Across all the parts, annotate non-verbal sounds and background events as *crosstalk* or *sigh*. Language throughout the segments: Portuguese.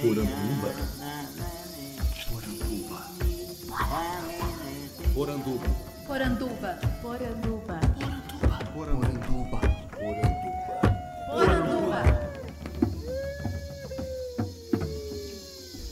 Poranduba. Poranduba. Poranduba. Poranduba. Poranduba. Poranduba. Poranduba.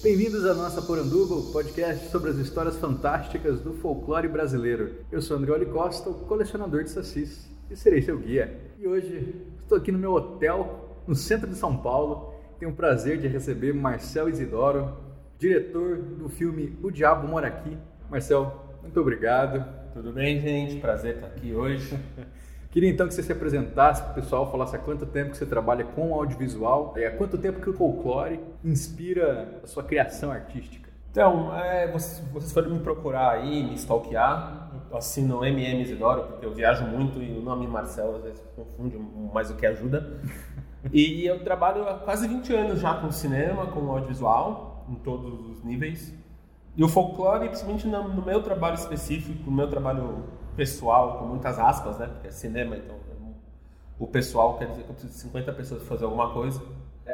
Bem-vindos à nossa Poranduba, o podcast sobre as histórias fantásticas do folclore brasileiro. Eu sou Andrioli Costa, o colecionador de sacis, e serei seu guia. E hoje estou aqui no meu hotel, no centro de São Paulo. Tenho o prazer de receber Marcel Isidoro, diretor do filme O Diabo Mora Aqui. Marcel, muito obrigado. Tudo bem, gente? Prazer estar aqui hoje. *laughs* Queria então que você se apresentasse para o pessoal, falasse há quanto tempo que você trabalha com audiovisual e há quanto tempo que o folclore inspira a sua criação artística. Então, é, vocês, vocês foram me procurar aí, me stalkear. Assino MM Isidoro, porque eu viajo muito e o nome Marcelo às vezes confunde mais do que ajuda. *laughs* E eu trabalho há quase 20 anos já com cinema, com audiovisual, em todos os níveis. E o folclore, principalmente no, meu trabalho específico, no meu trabalho pessoal, com muitas aspas, né? Porque é cinema, então o pessoal quer dizer que eu preciso de 50 pessoas para fazer alguma coisa.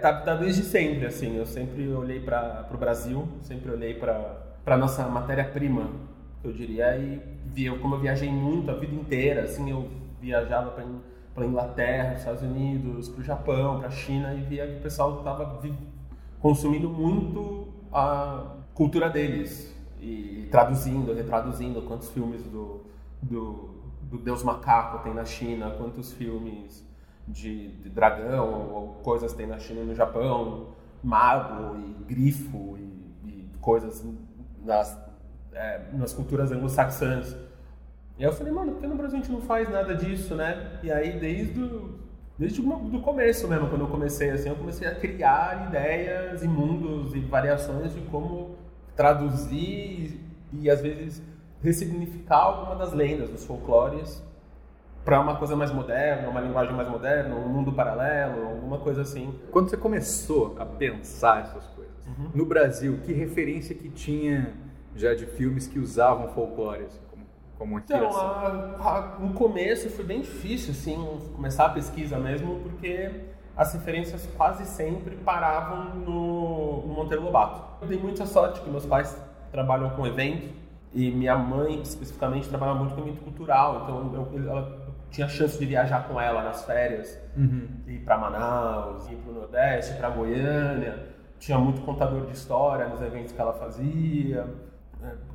Tá, tá desde sempre, assim. Eu sempre olhei para o Brasil, sempre olhei para a nossa matéria-prima, eu diria, e via como eu viajei muito a vida inteira, assim. Eu viajava para para Inglaterra, para Estados Unidos, para o Japão, para a China e via que o pessoal estava consumindo muito a cultura deles e traduzindo, retraduzindo quantos filmes do, do, do Deus Macaco tem na China, quantos filmes de, de, dragão ou coisas tem na China e no Japão, mago e grifo e, e coisas nas, é, nas culturas anglo-saxãs. E aí eu falei, mano, por que no Brasil a gente não faz nada disso, né? E aí desde o, desde o começo mesmo, quando eu comecei assim, eu comecei a criar ideias e mundos e variações de como traduzir e, e às vezes ressignificar alguma das lendas, dos folclores para uma coisa mais moderna, uma linguagem mais moderna, um mundo paralelo, alguma coisa assim. Quando você começou a pensar essas coisas, uhum. no Brasil, que referência que tinha já de filmes que usavam folclore? Assim? como Então, a, a, no começo foi bem difícil, assim, começar a pesquisa mesmo, porque as referências quase sempre paravam no, no Monteiro Lobato. Eu dei muita sorte que meus pais trabalham com evento e minha mãe, especificamente, trabalha muito com evento cultural, então eu, ela tinha chance de viajar com ela nas férias, uhum. ir para Manaus, ir para o Nordeste, para Goiânia. Tinha muito contador de história nos eventos que ela fazia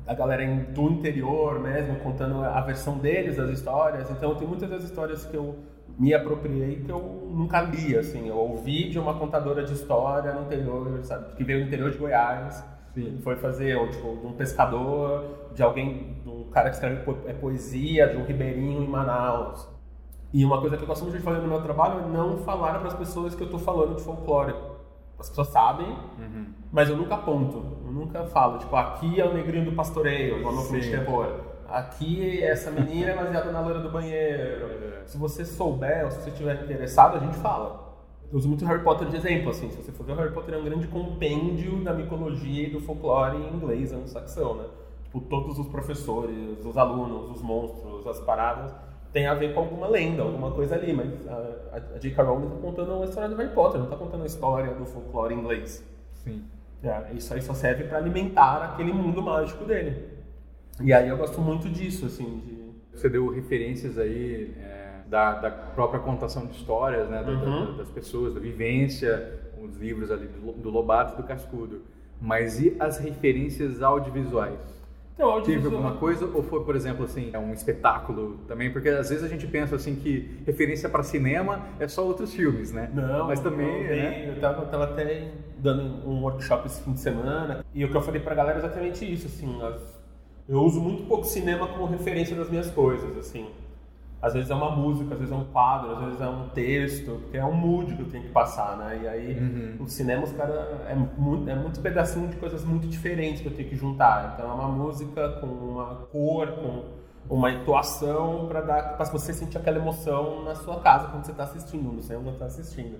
a galera do interior mesmo, contando a versão deles das histórias. Então, tem muitas das histórias que eu me apropriei que eu nunca li, assim. Eu ouvi de uma contadora de história no interior, sabe? Que veio do interior de Goiás. Sim. Foi fazer, ou, tipo, de um pescador, de alguém, de um cara que escreve é poesia, de um ribeirinho em Manaus. E uma coisa que eu gosto muito de fazer no meu trabalho é não falar para as pessoas que eu estou falando de folclore as pessoas sabem, uhum. mas eu nunca aponto, eu nunca falo, tipo, aqui é o negrinho do pastoreio, igual no filme de terror. Aqui, essa menina é baseada na loira do banheiro. Se você souber, ou se você estiver interessado, a gente fala. Eu uso muito Harry Potter de exemplo, assim. Se você for ver, o Harry Potter é um grande compêndio da mitologia e do folclore em inglês anglo-saxão, né? Tipo, todos os professores, os alunos, os monstros, as paradas tem a ver com alguma lenda, alguma coisa ali, mas a, a J.K. Rowling está contando uma história do Harry Potter, não está contando a história do folclore inglês. Sim. É, isso aí só serve para alimentar aquele mundo mágico dele. E aí eu gosto muito disso, assim, de... Você deu referências aí é, da, da, própria contação de histórias, né, uhum. da, das pessoas, da vivência, os livros ali do, do Lobato e do Cascudo. Mas e as referências audiovisuais? Então, Teve alguma coisa? Ou foi, por exemplo, assim, é um espetáculo também? Porque às vezes a gente pensa assim que referência para cinema é só outros filmes, né? Não, mas também. Não, né? Eu tava, tava até dando um workshop esse fim de semana e o que eu falei pra galera é exatamente isso, assim. Eu uso muito pouco cinema como referência das minhas coisas, assim. Às vezes é uma música, às vezes é um quadro, às vezes é um texto, porque é um mood que eu tenho que passar, né? E aí, uhum. o cinema, os caras, é muito, é muito pedacinho de coisas muito diferentes que eu tenho que juntar. Então, é uma música com uma cor, com uma entoação para dar para você sentir aquela emoção na sua casa quando você está assistindo, no cinema quando está assistindo.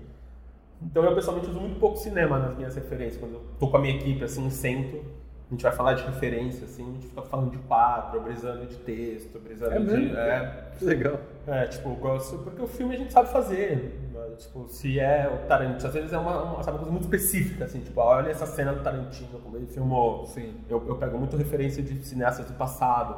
Então, eu pessoalmente uso muito pouco cinema nas minhas referências. Quando eu tô com a minha equipe, assim, sento a gente vai falar de referência, assim, a gente fica falando de quadro, brisando de texto, brisando é de. Mesmo? É, legal. É, tipo, eu gosto, porque o filme a gente sabe fazer. Tipo, se é o Tarantino, às vezes é uma, uma, sabe, uma coisa muito específica, assim, tipo, olha essa cena do Tarantino, como ele filmou. Sim. Eu, eu pego muito referência de cineastas do passado.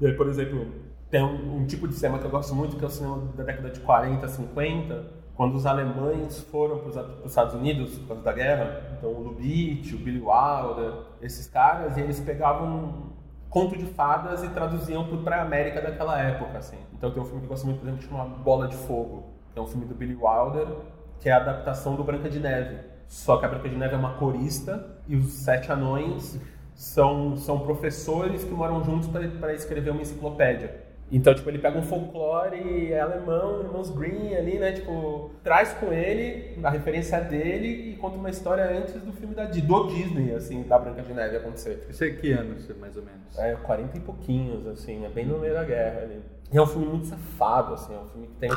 E aí, por exemplo, tem um, um tipo de cinema que eu gosto muito, que é o cinema da década de 40, 50, quando os alemães foram para os Estados Unidos por causa da guerra. Então, o Lubitsch, o Billy Wilder, esses caras, e eles pegavam conto de fadas e traduziam para a América daquela época, assim. Então, tem um filme que eu gosto muito, por exemplo, chama Bola de Fogo, que é um filme do Billy Wilder, que é a adaptação do Branca de Neve. Só que a Branca de Neve é uma corista e os sete anões são, são professores que moram juntos para escrever uma enciclopédia. Então, tipo, ele pega um folclore alemão, irmãos Green ali, né? Tipo, traz com ele a referência dele e conta uma história antes do filme da, do Disney, assim, da Branca de Neve acontecer. Isso é que ano, mais ou menos? É, 40 e pouquinhos, assim, é bem no meio da guerra ali. E é um filme muito safado, assim, é um filme que tem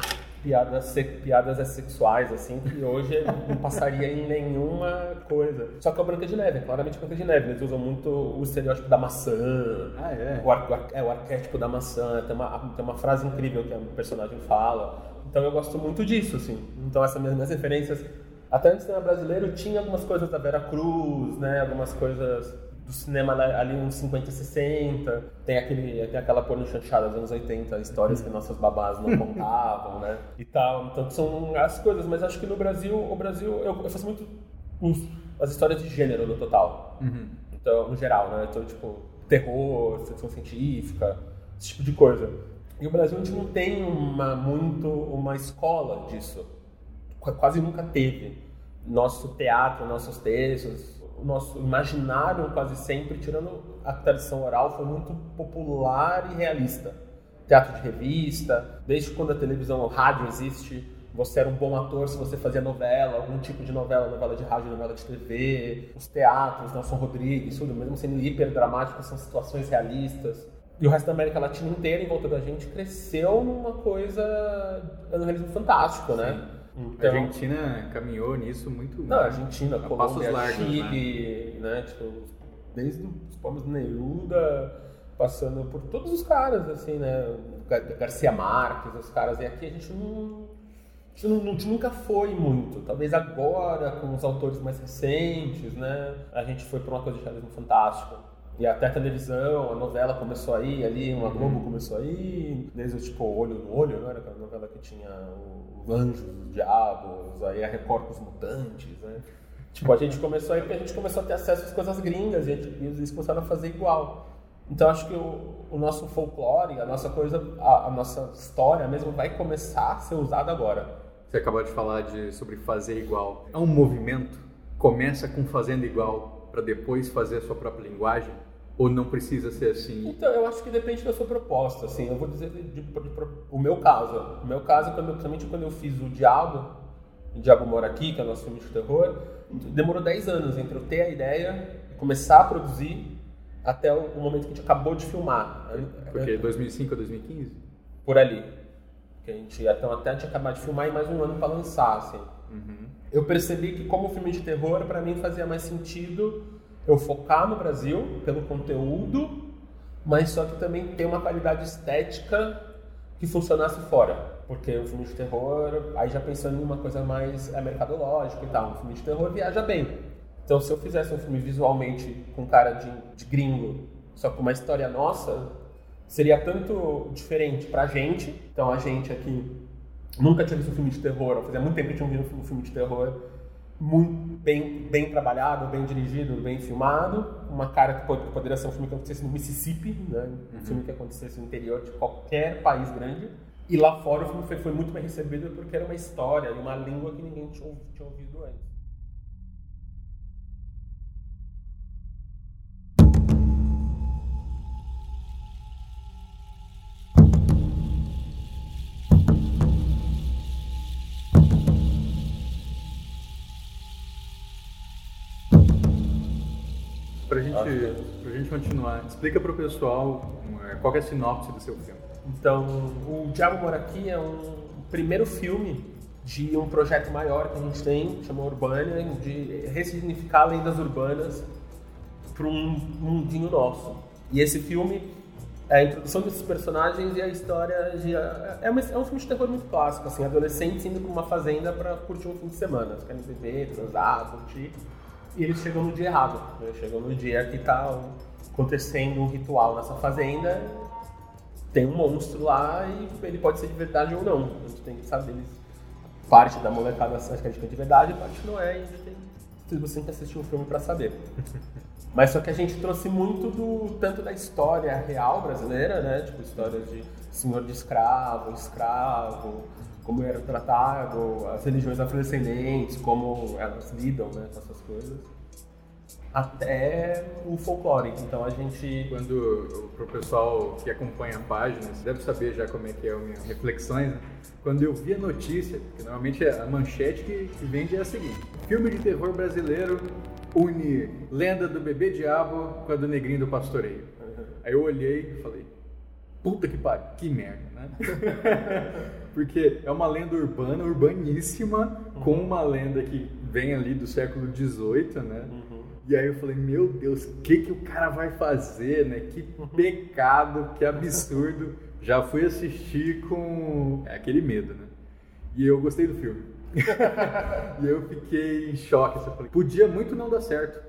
piadas, piadas sexuais, assim, que hoje não passaria em nenhuma coisa. Só que é o Branca de Neve, é claramente Branca de Neve. Eles usam muito o estereótipo da maçã, ah, é? o, ar, é, o arquétipo da maçã. Tem uma, tem uma frase incrível que a personagem fala. Então eu gosto muito disso, assim. Então essas minhas referências, até no cinema brasileiro, tinha algumas coisas da Vera Cruz, né, algumas coisas do cinema ali uns 50, 60. Tem, aquele, tem aquela porno chanchada dos anos 80, histórias que nossas babás não *laughs* contavam, né? E tal. Então são as coisas, mas acho que no Brasil, o Brasil, eu, eu faço muito os, as histórias de gênero no total. Uhum. Então, no geral, né? Então, tipo, terror, ficção científica, esse tipo de coisa. E o Brasil a gente não tem uma, muito uma escola disso. Quase nunca teve. Nosso teatro, nossos textos, o nosso imaginário quase sempre, tirando a tradição oral, foi muito popular e realista. Teatro de revista, desde quando a televisão, o rádio existe, você era um bom ator se você fazia novela, algum tipo de novela, novela de rádio, novela de TV, os teatros, Nelson Rodrigues, tudo, mesmo sendo hiper dramático, são situações realistas. E o resto da América Latina inteira, em volta da gente, cresceu numa coisa, um realismo fantástico, né? Então, a Argentina caminhou nisso muito. Não, a Argentina, Colômbia, largos, Chile, né? né? Tipo, desde os povos Neruda, passando por todos os caras, assim, né? Garcia Marques, os caras. E aqui a gente não. A gente, não, a gente nunca foi muito. Talvez agora, com os autores mais recentes, né? A gente foi para uma coisa de realismo fantástico. E até a televisão, a novela começou aí, ali, uma Globo começou aí, desde tipo Olho no Olho, não era aquela novela que tinha os anjos, os diabos, aí a Record os mutantes, né? Tipo, a gente começou aí porque a gente começou a ter acesso às coisas gringas e, gente, e eles começaram a fazer igual. Então acho que o, o nosso folclore, a nossa coisa, a, a, nossa história mesmo vai começar a ser usada agora. Você acabou de falar de, sobre fazer igual. É um movimento? Começa com fazendo igual para depois fazer a sua própria linguagem? Ou não precisa ser assim? Então, eu acho que depende da sua proposta, assim. Eu vou dizer de, de, de, o meu caso. O meu caso, quando, principalmente quando eu fiz o Diabo, o Diabo Mora Aqui, que é o nosso filme de terror, demorou 10 anos entre eu ter a ideia, começar a produzir, até o, o momento que a gente acabou de filmar. Porque 2005 a 2015? Por ali. Que a gente, então, até a gente acabar de filmar e mais um ano para lançar, assim. Uhum. Eu percebi que como filme de terror, para mim fazia mais sentido eu focar no Brasil pelo conteúdo, mas só que também ter uma qualidade estética que funcionasse fora. Porque um filme de terror, aí já pensando em uma coisa mais é, mercadológica e tal, um filme de terror viaja bem. Então, se eu fizesse um filme visualmente com cara de, de gringo, só com uma história nossa, seria tanto diferente pra gente. Então, a gente aqui nunca tinha visto um filme de terror, fazia muito tempo que tinha visto um filme de terror muito bem, bem trabalhado, bem dirigido, bem filmado. Uma cara que poderia ser um filme que acontecesse no Mississippi, né? um uhum. filme que acontecesse no interior de qualquer país grande. E lá fora o filme foi, foi muito bem recebido porque era uma história e uma língua que ninguém tinha, tinha ouvido antes. Gente, a gente continuar, explica para o pessoal é, qual é a sinopse do seu filme. Então, o Diabo Mora Aqui é um primeiro filme de um projeto maior que a gente tem, chama Urbânia, de ressignificar lendas urbanas para um mundinho nosso. E esse filme é a introdução desses personagens e a história de. É, uma- é um filme de terror muito clássico, assim, adolescentes indo pra uma fazenda pra curtir um fim de semana. Eles querem beber, transar, curtir. E eles chegam no dia errado. né? Chegam no dia que tá acontecendo um ritual nessa fazenda. Tem um monstro lá e ele pode ser de verdade ou não. A gente tem que saber. Eles, parte da molecada acha que é de verdade, parte não é. E tem, você tem que assistir um filme pra saber. *laughs* Mas só que a gente trouxe muito do tanto da história real brasileira, né? Tipo histórias de senhor de escravo, escravo, como era tratado, as religiões afrodescendentes, como elas lidam, né, com essas coisas, até o folclore. Então a gente Quando, para o pessoal que acompanha a página, você deve saber já como é que é as minhas reflexões, né? Quando eu vi a notícia, que normalmente a manchete que, que vende é a seguinte, filme de terror brasileiro une lenda do bebê diabo com a do negrinho do pastoreio. Aí eu olhei e falei, puta que pariu, que merda, né? *laughs* Porque é uma lenda urbana, urbaníssima, com uma lenda que vem ali do século XVIII, né? E aí eu falei, meu Deus, o que, que o cara vai fazer, né? Que pecado, que absurdo. Já fui assistir com é, aquele medo, né? E eu gostei do filme. *laughs* e eu fiquei em choque. Assim, eu falei, podia muito não dar certo.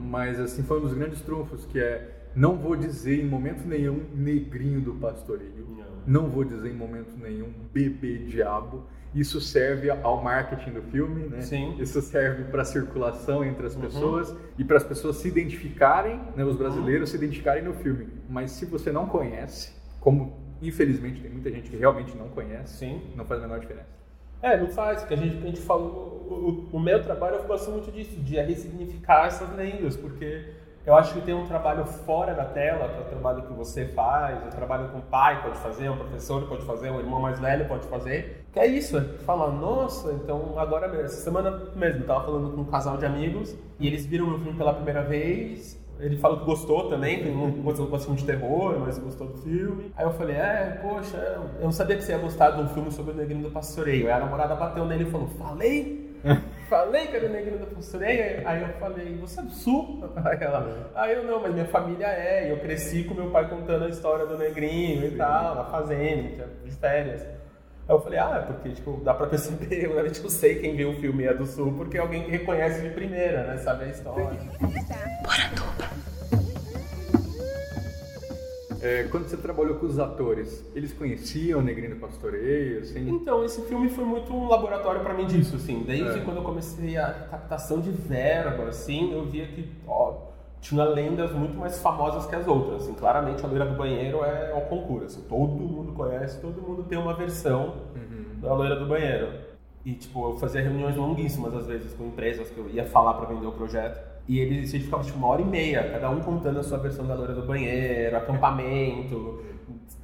Mas assim, foi um dos grandes trunfos, que é não vou dizer em momento nenhum negrinho do pastoreio. Não vou dizer em momento nenhum bebê diabo. Isso serve ao marketing do filme, né? Sim. Isso serve para circulação entre as pessoas e para as pessoas se identificarem, né, os brasileiros se identificarem no filme. Mas se você não conhece, como infelizmente tem muita gente que realmente não conhece, Sim. não faz a menor diferença. É, não faz, porque a gente, a gente falou. O, o meu trabalho eu gosto muito disso, de ressignificar essas lendas, porque eu acho que tem um trabalho fora da tela, que é o trabalho que você faz, o trabalho que um pai pode fazer, um professor pode fazer, um irmão mais velho pode fazer, que é isso, é falar, nossa, então agora mesmo, essa semana mesmo, eu tava falando com um casal de amigos, e eles viram meu filme pela primeira vez, ele falou que gostou também, que não gostou do filme de terror, mas gostou do filme. Aí eu falei, é, poxa, eu não sabia que você ia gostar de um filme sobre o Negrinho do Pastoreio. Aí a namorada bateu nele e falou, falei? *laughs* falei que era o Negrinho do Pastoreio? Aí eu falei, você é do Sul? *laughs* Aí ela, aí eu não, mas minha família é, e eu cresci com meu pai contando a história do Negrinho e tal, na fazenda, de férias. Aí eu falei, ah, é porque tipo, dá pra perceber, *laughs* eu, eu sei quem viu o filme é do Sul, porque é alguém que reconhece de primeira, né, sabe a história. É, quando você trabalhou com os atores, eles conheciam o Negrinho do Pastoreio, assim? Então, esse filme foi muito um laboratório pra mim disso, assim. Desde É. quando eu comecei a captação de verba, assim, eu via que, ó, tinha lendas muito mais famosas que as outras, assim. Claramente, a Loira do Banheiro é o concurso, assim. Todo mundo conhece, todo mundo tem uma versão da Loira do Banheiro. E, tipo, eu fazia reuniões longuíssimas, às vezes, com empresas que eu ia falar pra vender o projeto. E eles a gente ficava, tipo, uma hora e meia, cada um contando a sua versão da Loira do Banheiro, acampamento.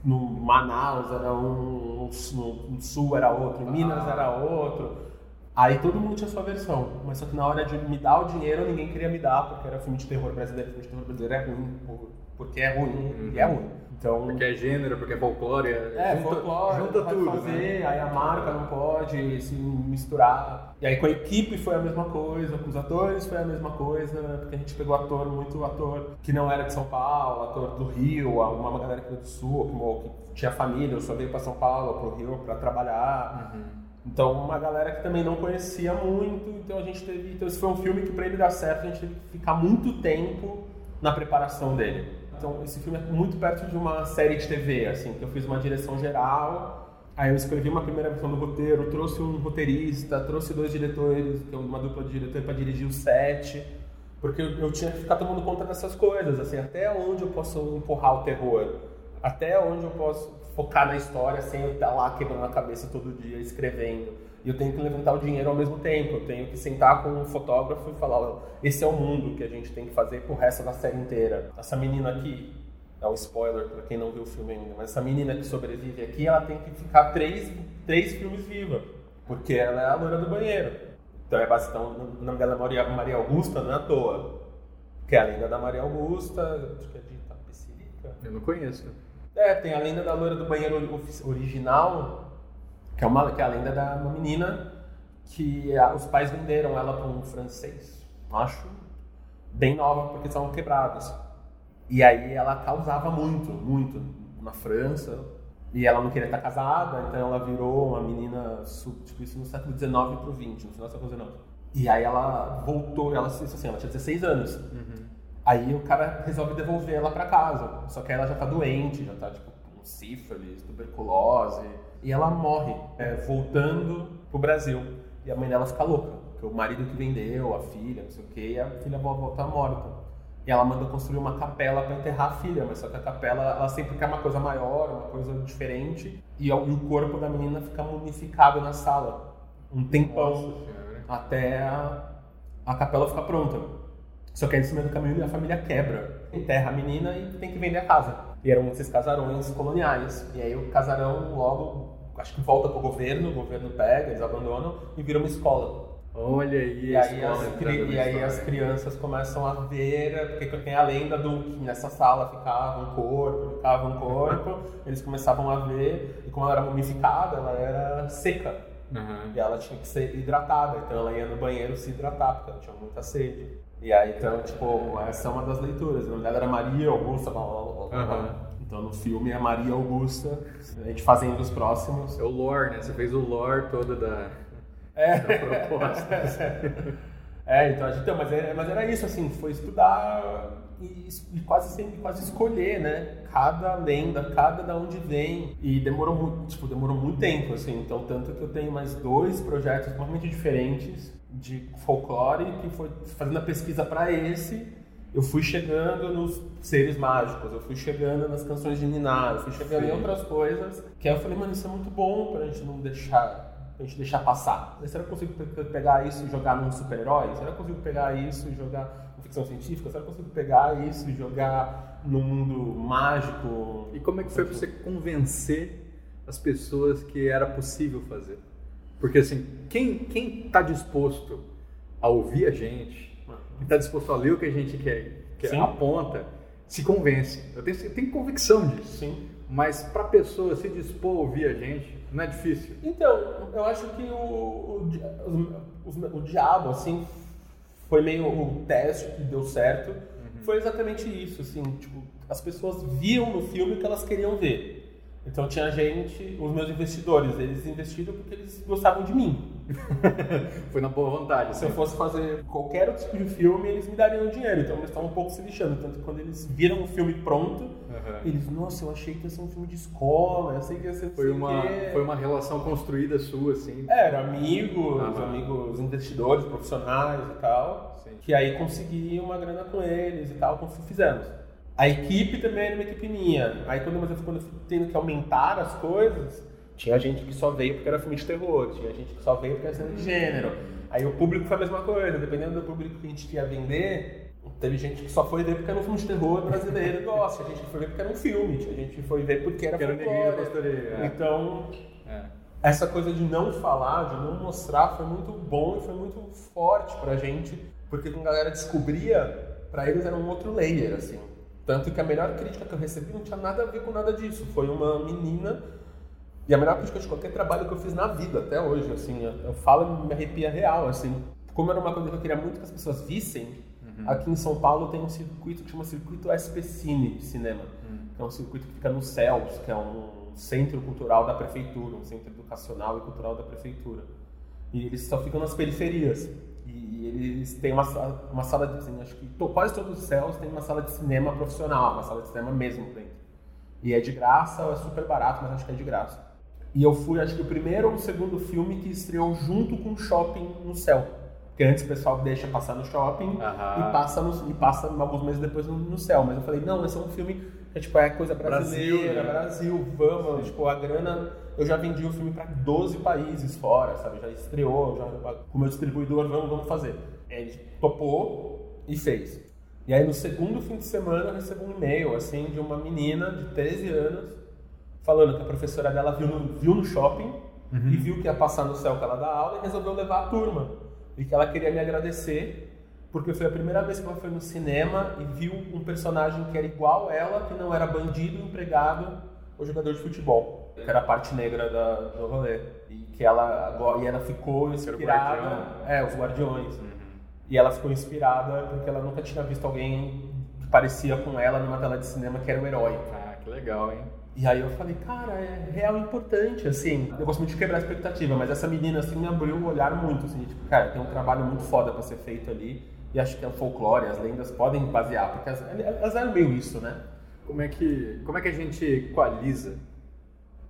No Manaus era um, no, Sul era outro, em Minas era outro. Aí todo mundo tinha sua versão, mas só que na hora de me dar o dinheiro ninguém queria me dar, porque era filme de terror brasileiro, filme de terror brasileiro é ruim, por- porque é ruim, e é ruim. Então, Porque é gênero, porque é folclore, é, junta, folclore, junta tudo, fazer, né? aí a marca não pode se misturar. E aí com a equipe foi a mesma coisa, com os atores foi a mesma coisa, porque a gente pegou ator, muito ator que não era de São Paulo, ator do Rio, uma, galera que era do Sul, que, mo- que tinha família, só veio para São Paulo, pro Rio para trabalhar. Então, uma galera que também não conhecia muito, então a gente teve. Então, esse foi um filme que, para ele dar certo, a gente teve que ficar muito tempo na preparação dele. Então, esse filme é muito perto de uma série de TV, assim, que eu fiz uma direção geral, aí eu escrevi uma primeira versão do roteiro, trouxe um roteirista, trouxe dois diretores, é uma dupla de diretor para dirigir o set, porque eu, eu tinha que ficar tomando conta dessas coisas, assim, até onde eu posso empurrar o terror, até onde eu posso focar na história sem eu estar lá quebrando a cabeça todo dia escrevendo. E eu tenho que levantar o dinheiro ao mesmo tempo. Eu tenho que sentar com um fotógrafo e falar: "Ó, esse é o mundo que a gente tem que fazer pro resto da série inteira. Essa menina aqui, é um spoiler para quem não viu o filme ainda, mas essa menina que sobrevive aqui, ela tem que ficar três, três filmes viva, porque ela é a loira do banheiro. Então, é bastante, então, o nome dela é Maria, Maria Augusta, não é à toa. Que é a lenda da Maria Augusta, acho que é de Itapecerica. Eu não conheço. É, tem a lenda da loira do banheiro original, que é, uma, que é a lenda da uma menina que a- os pais venderam ela para um francês. Acho bem nova, porque estavam quebrados. E aí ela causava muito, muito na França. E ela não queria estar casada, então ela virou uma menina, tipo, isso no século XIX pro XX, no final do século XIX. E aí ela voltou, ela, isso assim, ela tinha 16 anos. Aí o cara resolve devolver ela pra casa. Só que ela já tá doente, já tá tipo com sífilis, tuberculose. E ela morre, é, voltando pro Brasil. E a mãe dela fica louca. Porque o marido que vendeu, a filha, não sei o quê, e a filha vai voltar morta. E ela manda construir uma capela para enterrar a filha, mas só que a capela ela sempre quer uma coisa maior, uma coisa diferente. E, o- e o corpo da menina fica mumificado na sala. Um tempão Nossa até a, a capela ficar pronta. Só que aí, em cima do caminho a família quebra, enterra a menina e tem que vender a casa. E eram esses casarões coloniais. E aí o casarão logo, acho que volta pro governo, o governo pega, eles abandonam e vira uma escola. Olha aí, E aí, as, cri- e aí as crianças começam a ver, porque tem a lenda do que nessa sala ficava um corpo, ficava um corpo, *laughs* eles começavam a ver, e como ela era mumificada, ela era seca. Aham. E ela tinha que ser hidratada, então ela ia no banheiro se hidratar, porque ela tinha muita sede. E aí, então, tipo, essa é uma das leituras. O nome dela era Maria Augusta. blá, blá, blá, blá. Aham. Então, no filme é Maria Augusta. A gente fazendo os próximos. É o lore, né? Você fez o lore todo da, É. da proposta. *laughs* É, então a gente, então, mas, era, mas era isso, assim, foi estudar e, e quase sempre quase escolher, né? Cada lenda, cada da onde vem. E demorou muito, tipo, demorou muito tempo, assim. Então, tanto que eu tenho mais dois projetos completamente diferentes de folclore que foi fazendo a pesquisa para esse. Eu fui chegando nos seres mágicos, eu fui chegando nas canções de Niná, eu fui chegando em Sim. outras coisas. Que aí eu falei, mano, isso é muito bom pra gente não deixar pra gente deixar passar. Será que eu consigo pe- pegar isso e jogar num super-herói? Será que eu consigo pegar isso e jogar em ficção científica? Será que eu consigo pegar isso e jogar no mundo mágico? E como é que foi pra você convencer as pessoas que era possível fazer? Porque assim, quem quem está disposto a ouvir a gente, que está disposto a ler o que a gente quer, que Sim. aponta, se convence. Eu tenho, eu tenho convicção disso. Sim. Mas para a pessoa se dispor a ouvir a gente, não é difícil. Então, eu acho que o, o, os- o diabo, assim, foi meio o teste que deu certo. Foi exatamente isso, assim, tipo, as pessoas viam no filme o que elas queriam ver. Então tinha gente, os meus investidores, eles investiram porque eles gostavam de mim. *laughs* Foi na boa vontade. Se eu assim. fosse fazer qualquer outro tipo de filme, eles me dariam dinheiro. Então eles estavam um pouco se lixando. Tanto que quando eles viram o filme pronto, Aham. eles, nossa, eu achei que ia ser um filme de escola, eu sei que ia ser Foi uma, quê." foi uma relação construída sua, assim. É, era amigos, Aham. amigos investidores, profissionais e tal. Sim. Que aí consegui uma grana com eles e tal, como fizemos. A equipe também era uma equipe minha. Aí eu- quando eu fui tendo que aumentar as coisas, tinha gente que só veio porque era filme de terror, tinha gente que só veio porque era cinema de gênero. Aí o público foi a mesma coisa, dependendo do público que a gente ia vender, teve gente que só foi ver porque era um filme de terror brasileiro *laughs* gosta, tinha gente que foi ver porque era um filme, tinha gente que foi ver porque era Que era o Neguinho da folclore. Pastoreira, é. Então, É. essa coisa de não falar, de não mostrar, foi muito bom e foi muito forte pra gente, porque quando a galera descobria, pra eles era um outro layer, assim. Tanto que a melhor crítica que eu recebi não tinha nada a ver com nada disso. Foi uma menina, e a melhor crítica de qualquer trabalho que eu fiz na vida, até hoje, assim. Eu, eu falo e me arrepia real, assim. Como era uma coisa que eu queria muito que as pessoas vissem, aqui em São Paulo tem um circuito que chama Circuito SP Cine de cinema. Que é um circuito que fica no CELS, que é um centro cultural da prefeitura, um centro educacional e cultural da prefeitura. E eles só ficam nas periferias. E eles têm uma, uma sala de assim, acho que quase todos os céus têm uma sala de cinema profissional, uma sala de cinema mesmo dentro. E é de graça, é super barato, mas acho que é de graça. E eu fui, acho que o primeiro ou o segundo filme que estreou junto com o shopping no céu. Porque antes o pessoal deixa passar no shopping Aham. e passa, no, e passa alguns meses depois no, no céu. Mas eu falei, não, esse é um filme que tipo, é coisa brasileira, Brasil, Brasil, né? vamos, tipo, a grana. Eu já vendi o filme para 12 países fora, sabe? Já estreou, já com o meu distribuidor, vamos, vamos fazer. Ele topou e fez. E aí no segundo fim de semana eu recebo um e-mail, assim, de uma menina de 13 anos, falando que a professora dela viu no, viu no shopping e viu que ia passar no céu que ela dá aula e resolveu levar a turma. E que ela queria me agradecer porque foi a primeira vez que ela foi no cinema e viu um personagem que era igual ela, que não era bandido, empregado ou jogador de futebol. Que era a parte negra da, do rolê. E que ela, e ela ficou inspirada. guardião. É, os guardiões. E ela ficou inspirada porque ela nunca tinha visto alguém que parecia com ela numa tela de cinema que era o herói. Ah, que legal, hein? E aí eu falei, cara, é real importante, assim. Eu gosto muito de quebrar a expectativa, mas essa menina, assim, me abriu o olhar muito, assim, tipo, cara, tem um trabalho muito foda pra ser feito ali. E acho que o folclore, as lendas podem basear, porque elas, elas eram meio isso, né? Como é que, como é que a gente equaliza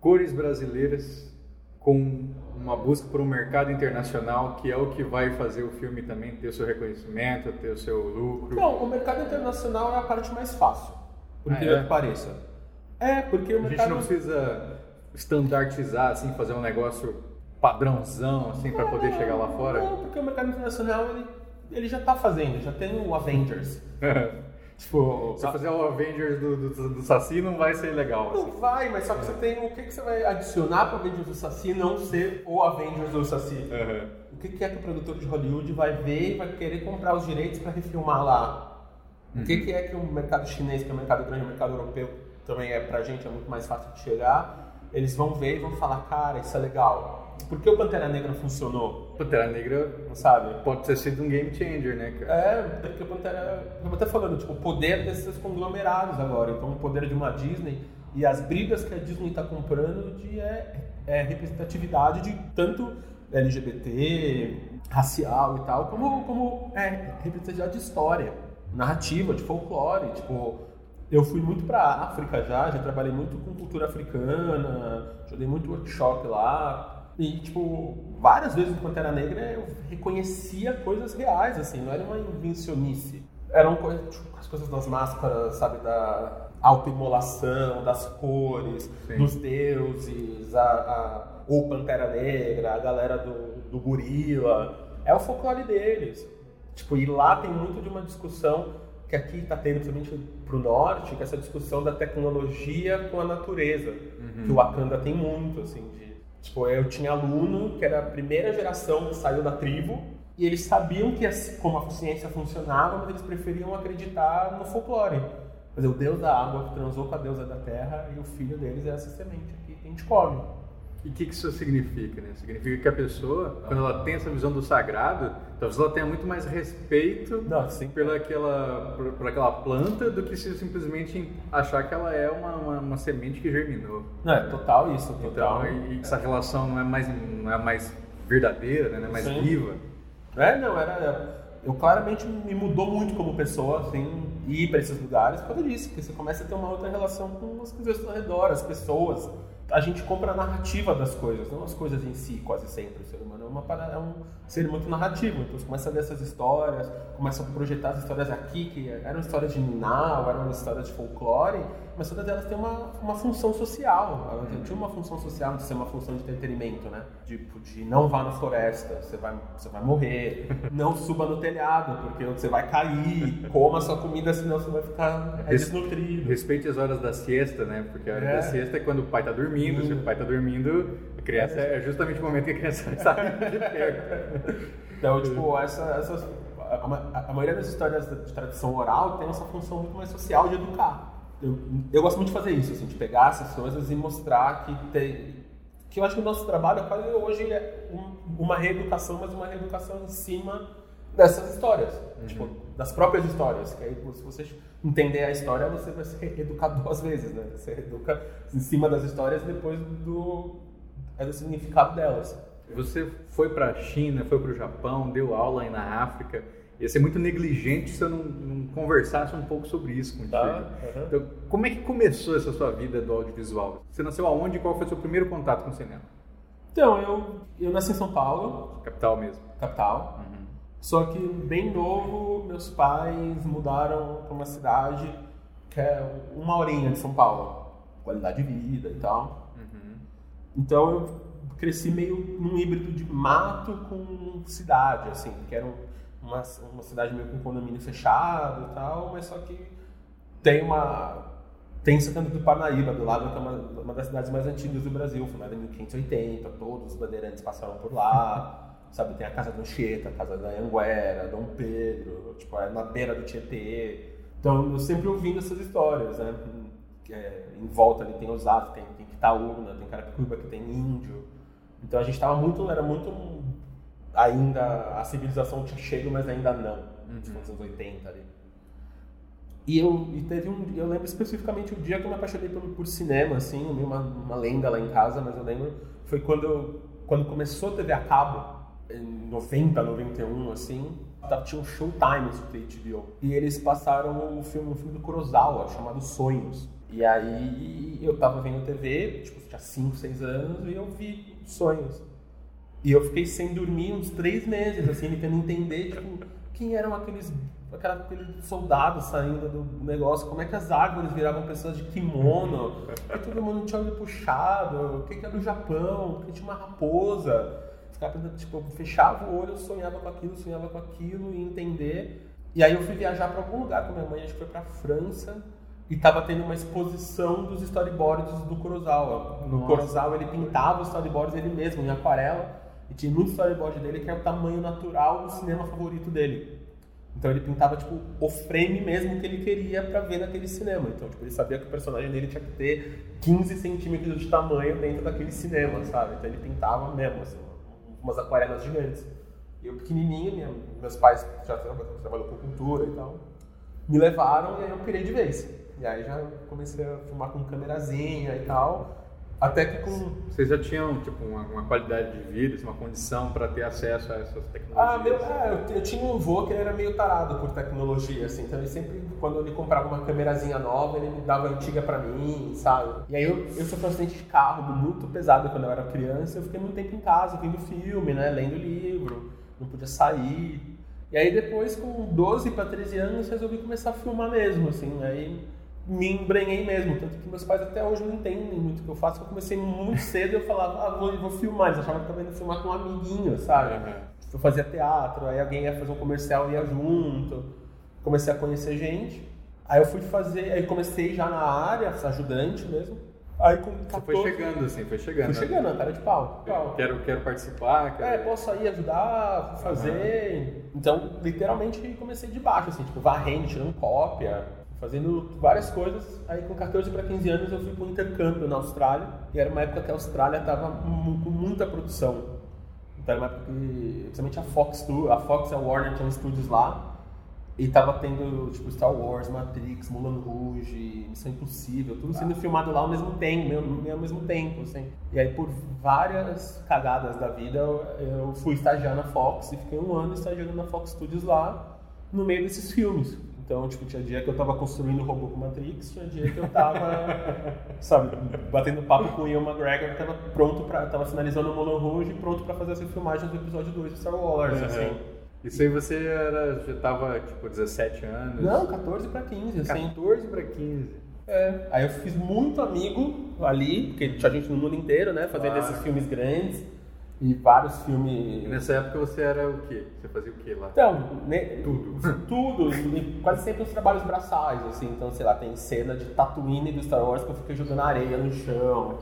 cores brasileiras com uma busca por um mercado internacional que é o que vai fazer o filme também ter o seu reconhecimento, ter o seu lucro? Não, o mercado internacional é a parte mais fácil, por Ah, incrível é? que pareça. É, porque o A gente mercado... não precisa standardizar, assim, fazer um negócio padrãozão, assim, para poder chegar lá fora? Não, porque o mercado internacional, ele, ele já tá fazendo, já tem o Avengers. *laughs* tipo, Se eu fazer o Avengers do, do, do Saci, não vai ser legal. assim. Não vai, mas só que você tem o que, que você vai adicionar para o Avengers do Saci não ser o Avengers do Saci. Aham. O que, que é que o produtor de Hollywood vai ver e vai querer comprar os direitos para refilmar lá? O que, que é que o mercado chinês, que é o mercado grande, o mercado europeu, também é pra gente é muito mais fácil de chegar, eles vão ver e vão falar, cara, isso é legal. Por que o Pantera Negra funcionou? Pantera Negra Sabe? pode ter sido um game changer, né, cara? É, porque o Pantera. Eu vou até falando, tipo, o poder desses conglomerados agora. Então, o poder de uma Disney e as brigas que a Disney está comprando de é, é representatividade de tanto LGBT, racial e tal, como, como é, representatividade de história, narrativa, de folclore. Tipo, eu fui muito pra África já, já trabalhei muito com cultura africana, já dei muito workshop lá. E, tipo, várias vezes no Pantera Negra eu reconhecia coisas reais, assim, não era uma invencionice. Eram coisas, tipo, as coisas das máscaras, sabe, da autoimolação, das cores, Sim. dos deuses, a, a, o Pantera Negra, a galera do, do gorila. É o folclore deles. Tipo, e lá tem muito de uma discussão que aqui está tendo, principalmente pro norte, que é essa discussão da tecnologia com a natureza. Que o Wakanda tem muito, assim, de... Tipo, eu tinha aluno que era a primeira geração que saiu da tribo e eles sabiam que as- como a ciência funcionava, mas eles preferiam acreditar no folclore. Dizer, o deus da água que transou com a deusa da terra e o filho deles é essa semente aqui que a gente come. E o que, que isso significa, né? Significa que a pessoa, quando ela tem essa visão do sagrado, talvez ela tenha muito mais respeito Não, sim. pela aquela, por, por aquela planta do que se simplesmente achar que ela é uma, uma, uma semente que germinou. Não, é total isso, total. Então, e, e essa relação não é mais, não é mais verdadeira, né? não é mais Sim. viva. É, não, era. Eu claramente me mudou muito como pessoa, assim, ir para esses lugares por causa disso, porque você começa a ter uma outra relação com as coisas ao redor, as pessoas. A gente compra a narrativa das coisas, não as coisas em si, quase sempre. O ser humano é, uma, é um ser muito narrativo, então você começa a ver essas histórias, começa a projetar as histórias aqui, que eram histórias de Ninau, eram histórias de folclore, mas todas elas têm uma, uma função social. Têm- tinha uma função social de ser uma função de entretenimento, né? Tipo, de não vá na floresta, você vai, você vai morrer. *laughs* Não suba no telhado, porque você vai cair. Coma sua comida, senão você vai ficar é, desnutrido. Respeite as horas da siesta, né? Porque a hora É. da siesta é quando o pai tá dormindo. Se o pai tá dormindo, criança é justamente o momento que a criança *laughs* sair de perto. Então, tipo, essa, essas, a, a maioria das histórias de tradição oral tem essa função muito mais social de educar. Eu, eu gosto muito de fazer isso, assim, de pegar essas coisas e mostrar que tem. Que eu acho que o nosso trabalho é quase hoje é um- uma reeducação, mas uma reeducação em cima dessas histórias. Tipo, das próprias histórias. Que aí, se você entender a história, você vai se reeducar *laughs* duas vezes, né? Você educa em cima das histórias e depois do, é do significado delas. Você foi para a China, foi para o Japão, deu aula aí na África. Ia ser muito negligente se eu não, não conversasse um pouco sobre isso contigo. Tá, aham. Então, como é que começou essa sua vida do audiovisual? Você nasceu aonde e qual foi o seu primeiro contato com o cinema? Então, eu, eu nasci em São Paulo, Capital mesmo. capital. Só que bem novo, meus pais mudaram para uma cidade que é uma horinha de São Paulo. Qualidade de vida e tal. Então eu cresci meio num híbrido de mato com cidade, assim, que era um- uma, uma cidade meio com condomínio fechado e tal, mas só que tem uma. Tem Santana do Parnaíba, do lado, que é uma, uma das cidades mais antigas do Brasil, fundada em 1580, todos os bandeirantes passaram por lá, sabe? Tem a Casa do Anchieta, a Casa da Anguera, Dom Pedro, tipo, é na beira do Tietê. Então, eu sempre ouvindo essas histórias, né? É, em volta ali tem Osasco, tem, tem Quitaúna, tem Carapicuíba, que tem Índio. Então, a gente tava muito, era muito ainda, a civilização tinha chego, mas ainda não, tipo, nos anos 80 ali. E eu e teve um, eu lembro especificamente o dia que eu me apaixonei por, por cinema, assim, uma, uma lenda lá em casa, mas eu lembro foi quando eu, quando começou a TV a cabo, em 90, 91, assim, tinha um Showtime no HBO. E eles passaram o filme, um filme do Kurosawa, chamado Sonhos. E aí eu tava vendo TV, tipo, tinha 5, 6 anos, e eu vi Sonhos. E eu fiquei sem dormir uns três meses, assim, tentando entender, tipo, quem eram aqueles, aqueles soldados saindo do negócio, como é que as árvores viravam pessoas de kimono, que todo mundo tinha olho puxado, o que era o Japão, porque tinha uma raposa. Ficava tipo, fechava o olho, eu sonhava com aquilo, sonhava com aquilo, e entender. E aí eu fui viajar para algum lugar com minha mãe, acho que foi para França, e tava tendo uma exposição dos storyboards do Kurosawa. No Nossa. Kurosawa ele pintava os storyboards ele mesmo, em aquarela, e tinha muito storyboard dele que era o tamanho natural do cinema favorito dele. Então ele pintava tipo o frame mesmo que ele queria pra ver naquele cinema. Então tipo, ele sabia que o personagem dele tinha que ter 15 centímetros de tamanho dentro daquele cinema, sabe? Então ele pintava mesmo, assim, umas aquarelas gigantes. E eu pequenininho, minha- meus pais já trabalham com cultura e tal, me levaram e aí eu pirei de vez. E aí já comecei a filmar com câmerazinha e tal, até que com Vocês já tinham tipo uma, uma qualidade de vida, assim, uma condição para ter acesso a essas tecnologias? Ah, meu, é, eu, eu tinha um avô que ele era meio tarado por tecnologia, assim, então ele sempre, quando ele comprava uma câmerazinha nova, ele me dava antiga pra mim, sabe? E aí eu, eu sofri um acidente de carro muito pesado quando eu era criança, eu fiquei muito tempo em casa, vendo filme, né, lendo livro, não podia sair. E aí depois, com 12 para 13 anos, resolvi começar a filmar mesmo, assim, aí me embrenhei mesmo, tanto que meus pais até hoje não entendem muito o que eu faço, eu comecei muito cedo e eu falava, ah, vou, vou filmar, eles achavam que eu estava indo filmar com um amiguinho, sabe? Eu fazia teatro, aí alguém ia fazer um comercial e ia junto. Comecei a conhecer gente. Aí eu fui fazer, aí comecei já na área, ajudante mesmo. Aí com 14... Você foi chegando assim, foi chegando. Fui chegando, cara de pau. pau. Quero, quero participar, quero... É, posso aí ajudar, fazer. Então, literalmente, comecei de baixo, assim, tipo, varrendo, tirando cópia, fazendo várias coisas. Aí, com 14 para 15 anos, eu fui para um intercâmbio na Austrália. E era uma época que a Austrália estava com muita produção. Então, era uma época que, principalmente a Fox, a Fox e a Warner tinham estúdios lá. E tava tendo, tipo, Star Wars, Matrix, Mulan Rouge, Missão Impossível, tudo sendo filmado lá ao mesmo tempo, ao mesmo tempo, assim. E aí, por várias cagadas da vida, eu fui estagiar na Fox e fiquei um ano estagiando na Fox Studios lá, no meio desses filmes. Então, tipo, tinha dia que eu tava construindo o robô com Matrix, tinha dia que eu tava, *laughs* sabe, batendo papo com o Ian McGregor, que tava pronto pra, tava finalizando o Mulan Rouge, pronto pra fazer essa filmagem do episódio 2 de Star Wars, assim. Isso aí você era, já tava tipo 17 anos? Não, 14 pra 15, assim. 14 para 15. É. Aí eu fiz muito amigo ali, porque tinha gente no mundo inteiro, né? Fazendo Claro. esses filmes grandes. E vários E filmes. nessa época você era o quê? Você fazia o quê lá? Então, né, Tudo. *laughs* tudo, e quase sempre os trabalhos braçais, assim. Então, sei lá, tem cena de Tatooine do Star Wars que eu fiquei jogando areia no chão.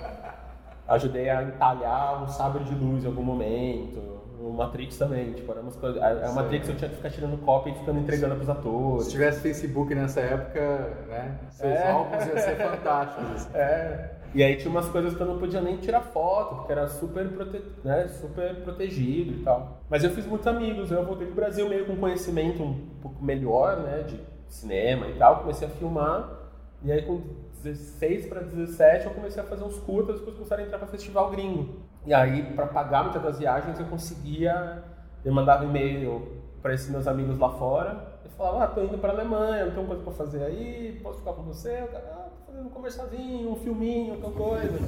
Ajudei a entalhar um sabre de luz em algum momento. O Matrix também, tipo, era umas coisas. A, a Matrix eu tinha que ficar tirando cópia e ficando entregando pros atores. Se tivesse Facebook nessa época, né? Seus É. álbuns iam ser *laughs* fantásticos. assim. É. E aí tinha umas coisas que eu não podia nem tirar foto, porque era super, prote... né, super protegido e tal. Mas eu fiz muitos amigos, eu voltei pro Brasil meio com conhecimento um pouco melhor, né, de cinema e tal, comecei a filmar. E aí com 16 para 17 eu comecei a fazer uns curtas, depois começaram a entrar para festival gringo. E aí para pagar muitas das viagens eu conseguia, eu mandava e-mail para esses meus amigos lá fora. Eu falava, ah, tô indo para Alemanha, não tenho coisa para fazer aí, posso ficar com você? Eu, ah, fazendo um comercialzinho, um filminho, qualquer coisa.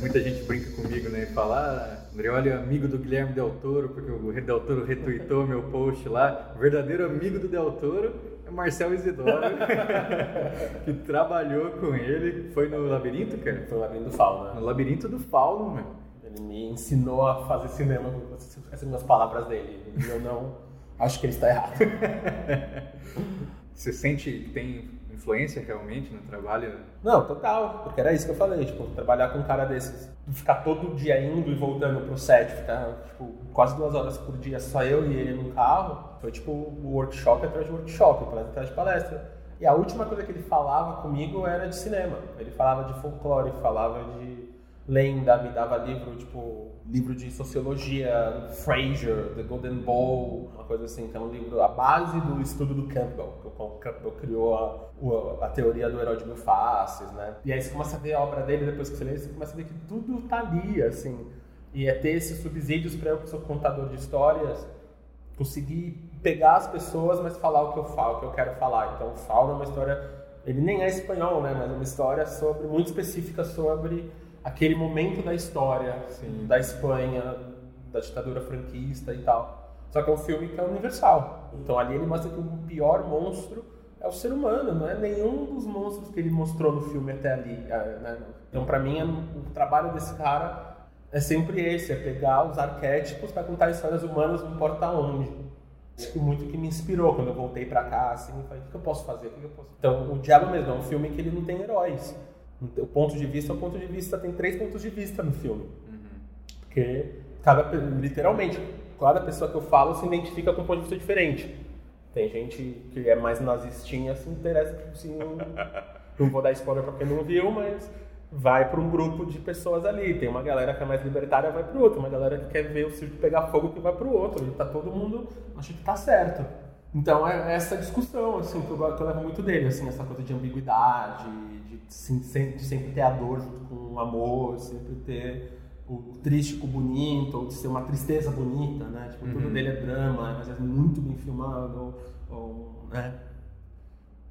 Muita gente brinca comigo, né? E fala, ah, André, olha, amigo do Guilherme Del Toro, porque o Del Toro retweetou meu post lá. O verdadeiro amigo do Del Toro é Marcel Isidoro, *laughs* que trabalhou com ele. Foi no Labirinto, cara? Foi o Labirinto do Fauno, No né? Labirinto do Fauno, meu. Ele me ensinou a fazer cinema com essas minhas palavras dele. E eu não acho que ele está errado. *laughs* Você sente que tem influência realmente no trabalho? Não, total. Porque era isso que eu falei, tipo, trabalhar com um cara desses, ficar todo dia indo e voltando pro set, ficar, tipo, quase duas horas por dia só eu e ele no carro, foi tipo workshop atrás de workshop, palestra atrás de palestra. E a última coisa que ele falava comigo era de cinema. Ele falava de folclore, falava de lenda, me dava livro, tipo, livro de sociologia, Fraser, The Golden Bowl, uma coisa assim, que é um livro, a base do estudo do Campbell, que o Campbell criou a, a teoria do herói de mil faces, né? E aí você começa a ver a obra dele, depois que você lê, você começa a ver que tudo tá ali, assim. E é ter esses subsídios para eu, que sou contador de histórias, conseguir pegar as pessoas, mas falar o que eu falo, o que eu quero falar. Então, o Fauno é uma história, ele nem é espanhol, né, mas é uma história sobre muito específica sobre aquele momento da história Sim. da Espanha, da ditadura franquista e tal. Só que é um filme que é universal. Então ali ele mostra que o pior monstro é o ser humano, não é nenhum dos monstros que ele mostrou no filme até ali. é, né? Então para mim é- o trabalho desse cara é sempre esse, é pegar os arquétipos para contar histórias humanas, não importa onde. Que muito que me inspirou quando eu voltei pra cá, assim, falei, o que eu posso fazer? O que eu posso... Então, o Diabo mesmo é um filme que ele não tem heróis. O ponto de vista é o ponto de vista, tem três pontos de vista no filme. Porque cada, literalmente, cada pessoa que eu falo se identifica com um ponto de vista diferente. Tem gente que é mais nazistinha, se interessa, assim, não, não vou dar spoiler pra quem não viu, mas vai para um grupo de pessoas ali. Tem uma galera que é mais libertária, vai para outro. Uma galera que quer ver o circo pegar fogo, que vai para o outro. E tá todo mundo, acho que tá certo. Então é essa discussão, assim, que eu, que eu levo muito dele, assim, essa coisa de ambiguidade, de, sim- sem- de sempre ter a dor junto com o amor, sempre ter o triste com o bonito, ou de ser uma tristeza bonita, né? Tipo, tudo dele é drama, às vezes muito bem filmado, ou, ou, né?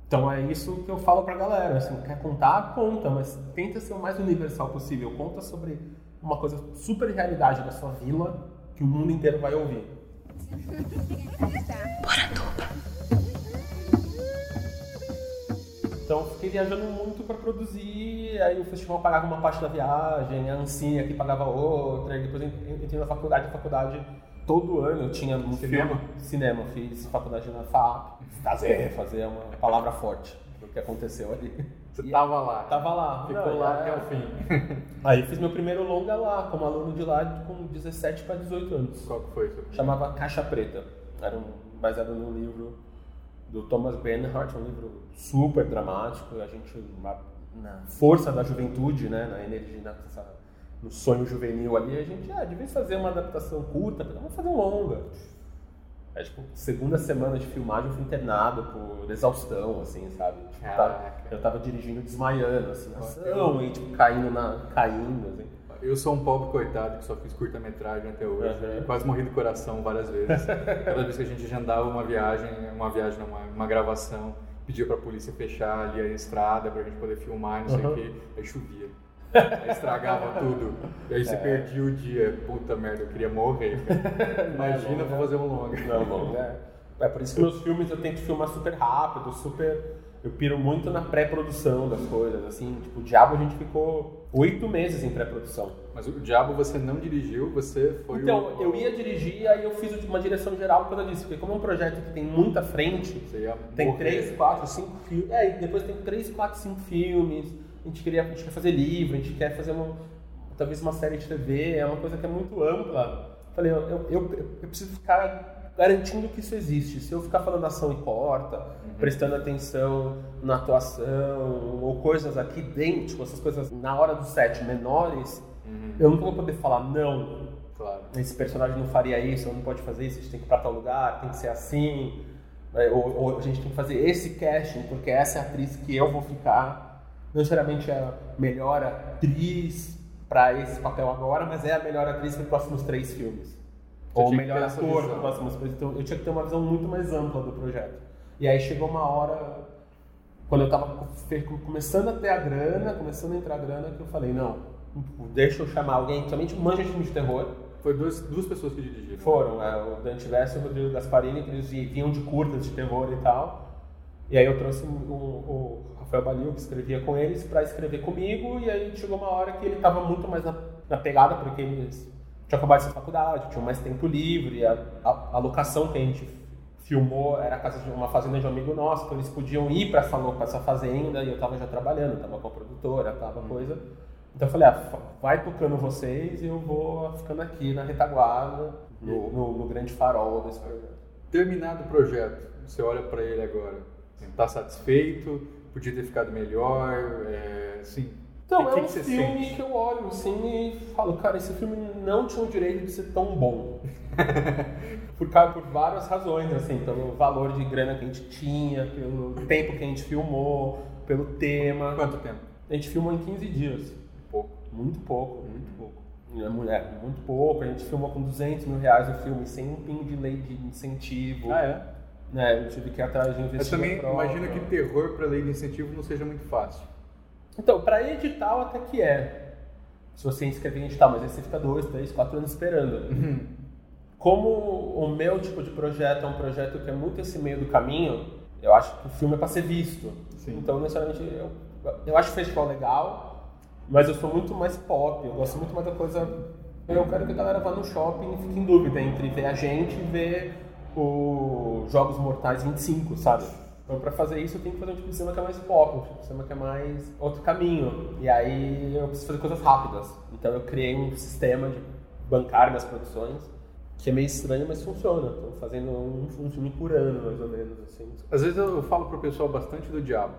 Então é isso que eu falo pra galera, assim, quer contar, conta, mas tenta ser o mais universal possível. Conta sobre uma coisa super realidade da sua vila que o mundo inteiro vai ouvir. Então eu fiquei viajando muito para produzir, aí o festival pagava uma parte da viagem, a Ancine aqui pagava outra, e depois eu entrei na faculdade, a faculdade todo ano eu tinha um Cinema? filme, cinema, fiz faculdade na FAP, fazer, fazer é uma palavra forte do que aconteceu ali. Você E- tava lá. Tava lá. Ficou Não, lá é- até o fim. *laughs* Aí fiz meu primeiro longa lá, como aluno de lá, com 17 para 18 anos. Qual que foi? Chamava Caixa Preta. Era um, baseado num livro do Thomas Bernhardt, um livro super dramático. A gente, na força da juventude, né, na energia, nessa- no sonho juvenil ali, a gente, ah, devia fazer uma adaptação curta, vamos fazer um longa. Aí, tipo, segunda semana de filmagem eu fui internado por exaustão, assim, sabe? Tipo, tava- Caraca. eu tava dirigindo desmaiando, assim, ação, e tipo, caindo, na, caindo, assim. Eu sou um pobre coitado que só fiz curta-metragem até hoje. Uhum. Quase morri do coração várias vezes. Cada vez que a gente agendava uma viagem, uma viagem, uma, uma gravação, pedia pra polícia fechar ali a estrada pra gente poder filmar, não sei o Uhum. quê. Aí chovia. Aí estragava tudo. E aí você É. perdia o dia. Puta merda, eu queria morrer. cara. *laughs* Imagina pra fazer um longa. Não, não, é. É por isso que meus filmes eu tento filmar super rápido, super. Eu piro muito na pré-produção das coisas, assim. Tipo, o Diabo a gente ficou oito meses em pré-produção. Mas o Diabo você não dirigiu, você foi Então, o... eu ia dirigir, aí eu fiz uma direção geral por causa disso. Porque como é um projeto que tem muita frente, tem três, quatro, cinco filmes. É, e depois tem três, quatro, cinco filmes. A gente, queria, a gente quer fazer livro, a gente quer fazer uma, talvez uma série de TV, é uma coisa que é muito ampla. Falei, eu, eu, eu, eu preciso ficar garantindo que isso existe. Se eu ficar falando ação e corta, prestando atenção na atuação, ou coisas aqui dentro, tipo, essas coisas na hora do set menores, eu nunca vou poder falar não Claro. esse personagem não faria isso, ou não pode fazer isso, a gente tem que ir pra tal lugar, tem que ser assim, né, ou, ou a gente tem que fazer esse casting, porque essa é a atriz que eu vou ficar. Não necessariamente é a melhor atriz para esse papel agora, mas é a melhor atriz para os próximos três filmes. Você ou melhor ator para os próximos três. Então eu tinha que ter uma visão muito mais ampla do projeto. E aí chegou uma hora, quando eu estava começando a ter a grana, começando a entrar a grana, que eu falei, não, deixa eu chamar alguém, somente manja de filme de terror, Foi duas, duas pessoas que dirigiram. foram, é, o Dante Verso e o Rodrigo Gasparini, que eles vinham de curtas de terror e tal. E aí eu trouxe o, o Rafael Balil, que escrevia com eles, para escrever comigo. E aí chegou uma hora que ele estava muito mais na, na pegada, porque eles tinham acabado de faculdade, tinham mais tempo livre. A, a, a locação que a gente filmou era a casa de uma fazenda de um amigo nosso, então eles podiam ir para essa, essa fazenda. E eu estava já trabalhando, estava com a produtora, tava coisa. Então eu falei, ah, vai tocando vocês e eu vou ficando aqui na retaguarda, no, no- no grande farol desse projeto. Terminado o projeto, você olha pra ele agora, está satisfeito? Podia ter ficado melhor? É, sim. Então, Que- é um que filme sente? que eu olho assim e falo, cara, esse filme não tinha o direito de ser tão bom. *laughs* por, por várias razões, assim, pelo valor de grana que a gente tinha, pelo tempo que a gente filmou, pelo tema. Quanto tempo? A gente filmou em 15 dias. Pouco. Muito pouco, muito pouco. É, mu- é, muito pouco. A gente filmou com 200 mil reais o filme, sem um pingo de lei de incentivo. Ah, é? Né? Eu tive que ir atrás de Eu investimento também imagino que terror para lei de incentivo não seja muito fácil. Então, para edital até que é. Se você inscrever em edital, mas aí você fica dois, três, quatro anos esperando. Uhum. Como o meu tipo de projeto é um projeto que é muito esse meio do caminho, eu acho que o filme é para ser visto. Sim. Então, necessariamente, eu, eu acho o festival legal, mas eu sou muito mais pop, eu gosto muito mais da coisa. Eu quero que a galera vá no shopping e fique em dúvida entre ver a gente e ver o Jogos Mortais 25, sabe? Então, pra fazer isso, eu tenho que fazer um tipo de cinema que é mais pop, um tipo de cinema que é mais outro caminho. E aí, eu preciso fazer coisas rápidas. Então, eu criei um sistema de bancar minhas produções, que é meio estranho, mas funciona. Estou fazendo um, um filme por ano, mais ou menos, assim. Às vezes eu falo pro pessoal bastante do Diabo,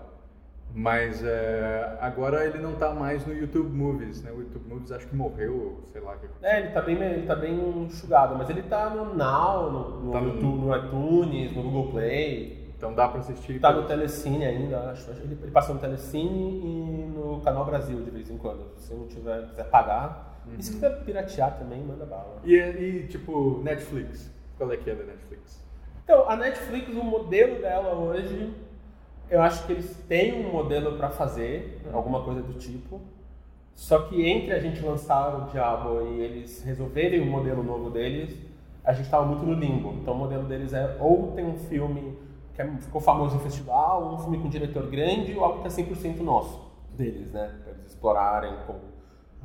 mas é, agora ele não tá mais no YouTube Movies, né? O YouTube Movies acho que morreu, sei lá. que. É, ele tá bem, ele tá bem enxugado, mas ele tá no Now, no, no, Tá no- YouTube, no iTunes, no Google Play. Então dá para assistir. Tá no Telecine ainda, acho. Ele, ele passa no Telecine e no Canal Brasil de vez em quando. Se não tiver, quiser pagar. E se quiser piratear também, manda bala. E, e tipo, Netflix. Qual é que é da Netflix? Então, a Netflix, o modelo dela hoje, eu acho que eles têm um modelo para fazer, alguma coisa do tipo. Só que entre a gente lançar o Diabo e eles resolverem o modelo novo deles, a gente estava muito no limbo. Então, o modelo deles é ou tem um filme que é- ficou famoso em festival, ou um filme com um diretor grande, ou algo que é 100% nosso, deles, né? Para eles explorarem com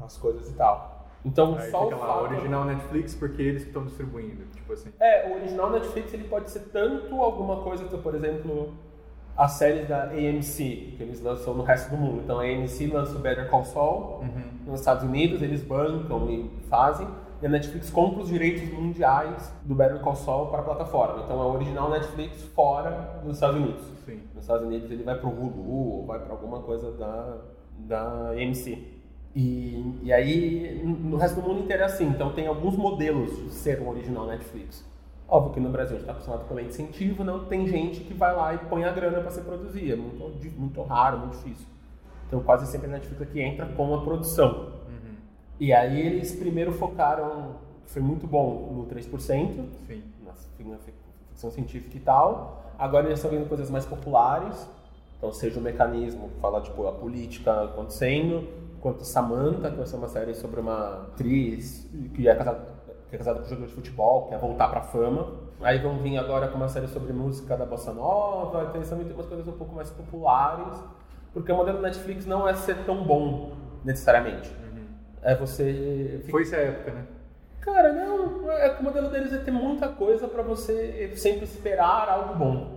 as coisas e tal. Então, Aí só fica o lá, fato... original Netflix, porque eles que estão distribuindo. Tipo assim. É, o original Netflix ele pode ser tanto alguma coisa, por exemplo, as séries da AMC, que eles lançam no resto do mundo. Então a AMC lança o Better Call Saul nos Estados Unidos, eles bancam e fazem. E a Netflix compra os direitos mundiais do Better Call Saul para a plataforma. Então é o original Netflix fora dos Estados Unidos. Sim. Nos Estados Unidos ele vai para o Hulu ou vai para alguma coisa da, da AMC. E, e aí, no resto do mundo inteiro é assim. Então, tem alguns modelos de ser um original Netflix. Óbvio que no Brasil a gente está acostumado com incentivo, não tem gente que vai lá e põe a grana para se produzir. É muito, muito raro, muito difícil. Então, quase sempre a Netflix aqui entra com a produção. E aí, eles primeiro focaram, que foi muito bom, no 3%, Sim. na fi- na fi- ficção científica e tal. Agora eles estão vendo coisas mais populares. Então, seja o mecanismo, falar tipo a política acontecendo, quanto Samantha, que vai ser uma série sobre uma atriz que é casada, que é casada com jogador de futebol, quer voltar pra fama. Aí vão vir agora com uma série sobre música da bossa nova. Então, eles também tem umas coisas um pouco mais populares, porque o modelo Netflix não é ser tão bom necessariamente. É você Foi essa época, né? Cara, não. É que o modelo deles é ter muita coisa pra você sempre esperar algo bom.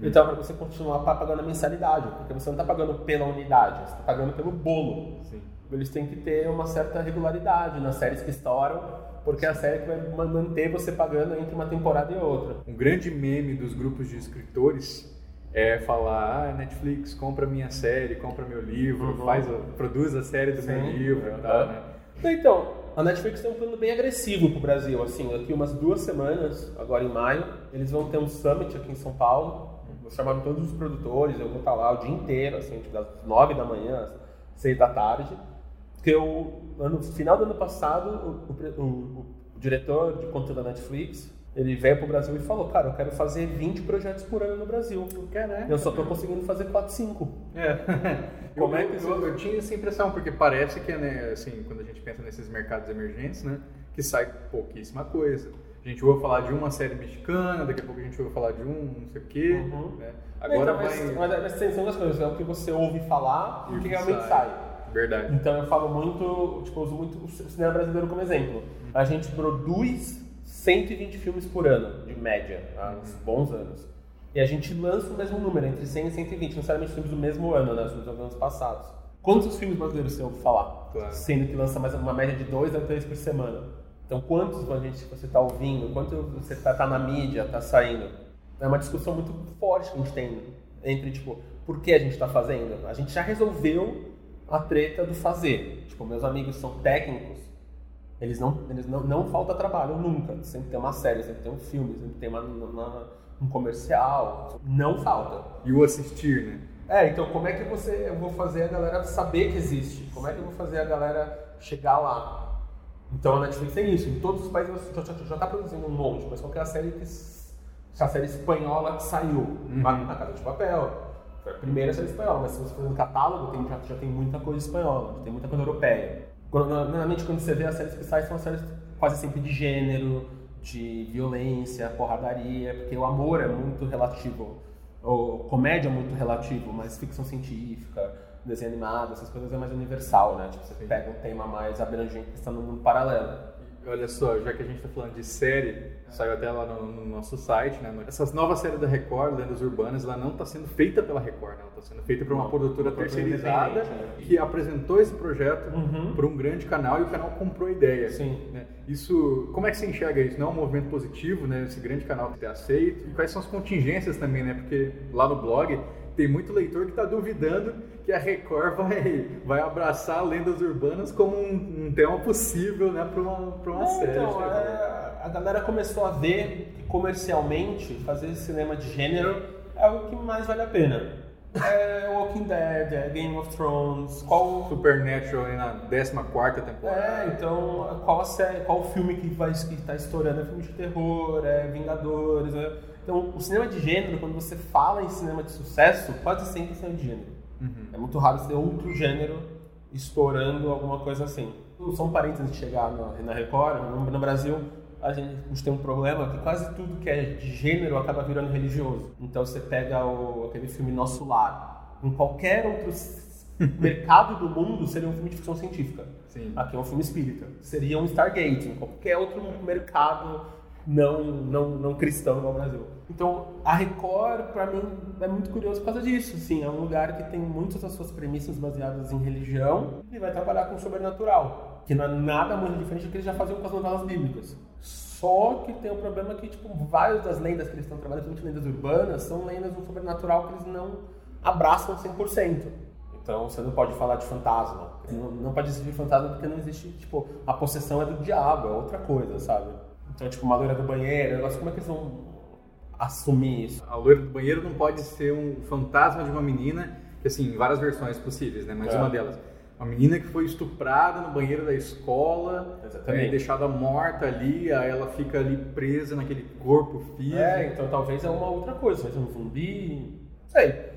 Então, pra você continuar pa- pagando a mensalidade, porque você não tá pagando pela unidade, você tá pagando pelo bolo. Sim. Eles têm que ter uma certa regularidade nas séries que estouram, porque é a série que vai ma- manter você pagando entre uma temporada e outra. Um grande meme dos grupos de escritores é falar, ah, Netflix, compra minha série, compra meu livro, Uhum. faz, produz a série do meu Sim. livro e Uhum. tal, né? Então, a Netflix tem um plano bem agressivo pro Brasil, assim, daqui umas duas semanas, agora em maio, eles vão ter um summit aqui em São Paulo, vou chamar todos os produtores, eu vou estar lá o dia inteiro, assim, tipo, das nove da manhã às seis da tarde, porque no final do ano passado, o, o o- o diretor de conteúdo da Netflix, ele veio pro Brasil e falou, cara, eu quero fazer 20 projetos por ano no Brasil. Caraca. Eu só tô conseguindo fazer 4, 5. É. *laughs* Como eu, é que eu, eu, eu tinha essa impressão, porque parece que, né, assim, quando a gente pensa nesses mercados emergentes, né, que sai pouquíssima coisa. A gente ouve falar de uma série mexicana, daqui a pouco a gente ouve falar de um não sei o quê, Uhum. né? Agora Então, mas, vai... mas, mas tem duas coisas, é o que você ouve falar e o que realmente sai. sai. Verdade. Então eu falo muito, tipo, eu uso muito o cinema brasileiro como exemplo. A gente produz 120 filmes por ano, de média, há uns bons anos. E a gente lança o mesmo número, entre 100 e 120, não necessariamente filmes do mesmo ano, né, dos anos passados. Quantos filmes brasileiros você ouve falar? Claro. Sendo que lança mais uma média de dois a três por semana. Então quantos a gente você está ouvindo, quanto você está tá na mídia, está saindo? É uma discussão muito forte que a gente tem entre, tipo, por que a gente está fazendo? A gente já resolveu a treta do fazer. Tipo, meus amigos são técnicos, eles não, eles não, não falta trabalho nunca. Sempre tem uma série, sempre tem um filme, sempre tem uma, uma- um comercial. Não falta. E o assistir, né? É, então como é que você, eu vou fazer a galera saber que existe? Como é que eu vou fazer a galera chegar lá? Então a Netflix tem isso. Em todos os países já, já, já tá produzindo um monte, mas qual que é a série que a série espanhola que saiu? Na, na Casa de Papel. Foi a primeira série espanhola, mas se você for no catálogo, tem, já, já tem muita coisa espanhola, tem muita coisa europeia. Quando- Normalmente quando você vê as séries que saem, são séries quase sempre de gênero, de violência, porradaria, porque o amor é muito relativo. Ou comédia é muito relativo, mas ficção científica, desenho animado, essas coisas é mais universal, né? Tipo, você pega um tema mais abrangente que está no mundo paralelo. Olha só, já que a gente está falando de série, saiu até lá no, no nosso site, né? Essas novas séries da Record, Lendas Urbanas, ela não está sendo feita pela Record, né? Ela está sendo feita por uma uma produtora terceirizada né? que apresentou esse projeto Uhum. para um grande canal e o canal comprou a ideia. Sim. né? Isso, como é que você enxerga isso? Não é um movimento positivo, né? Esse grande canal que ter aceito. E quais são as contingências também, né? Porque lá no blog tem muito leitor que está duvidando que a Record vai, vai abraçar lendas urbanas como um, um tema possível, né? Para uma, pra uma É, série. então, terror. é, a galera começou a ver que comercialmente fazer cinema de gênero é o que mais vale a pena. É Walking Dead, é Game of Thrones, qual Supernatural aí na 14 temporada. É, então, qual a série, qual o filme que vai que tá estourando? É filme de terror, é Vingadores, né? Então, o cinema de gênero, quando você fala em cinema de sucesso, quase sempre cinema de gênero. É muito raro ter outro gênero estourando alguma coisa assim. Só um parênteses de chegar na, na Record, no, no Brasil, a gente, a gente tem um problema que quase tudo que é de gênero acaba virando religioso. Então você pega o, aquele filme Nosso Lar, em qualquer outro *laughs* mercado do mundo seria um filme de ficção científica. Sim. Aqui é um filme espírita. Seria um Stargate, em qualquer outro mercado não, não, não cristão igual o Brasil. Então, a Record, pra mim, é muito curioso por causa disso. Assim, é um lugar que tem muitas das suas premissas baseadas em religião e vai trabalhar com o sobrenatural, que não é nada muito diferente do que eles já faziam com as novelas bíblicas. Só que tem o problema que, tipo, várias das lendas que eles estão trabalhando, principalmente lendas urbanas, são lendas do sobrenatural que eles não abraçam 100%. Então você não pode falar de fantasma. Não, não pode existir fantasma porque não existe, tipo, a possessão é do diabo, é outra coisa, sabe? Então, tipo, uma loira do banheiro, negócio, como é que eles vão assumir isso? A loira do banheiro não pode ser um fantasma de uma menina, que assim, várias versões possíveis, né? Mas É. uma delas. Uma menina que foi estuprada no banheiro da escola, é, deixada morta ali, aí ela fica ali presa naquele corpo físico. É, então talvez é uma outra coisa, talvez um zumbi, sei.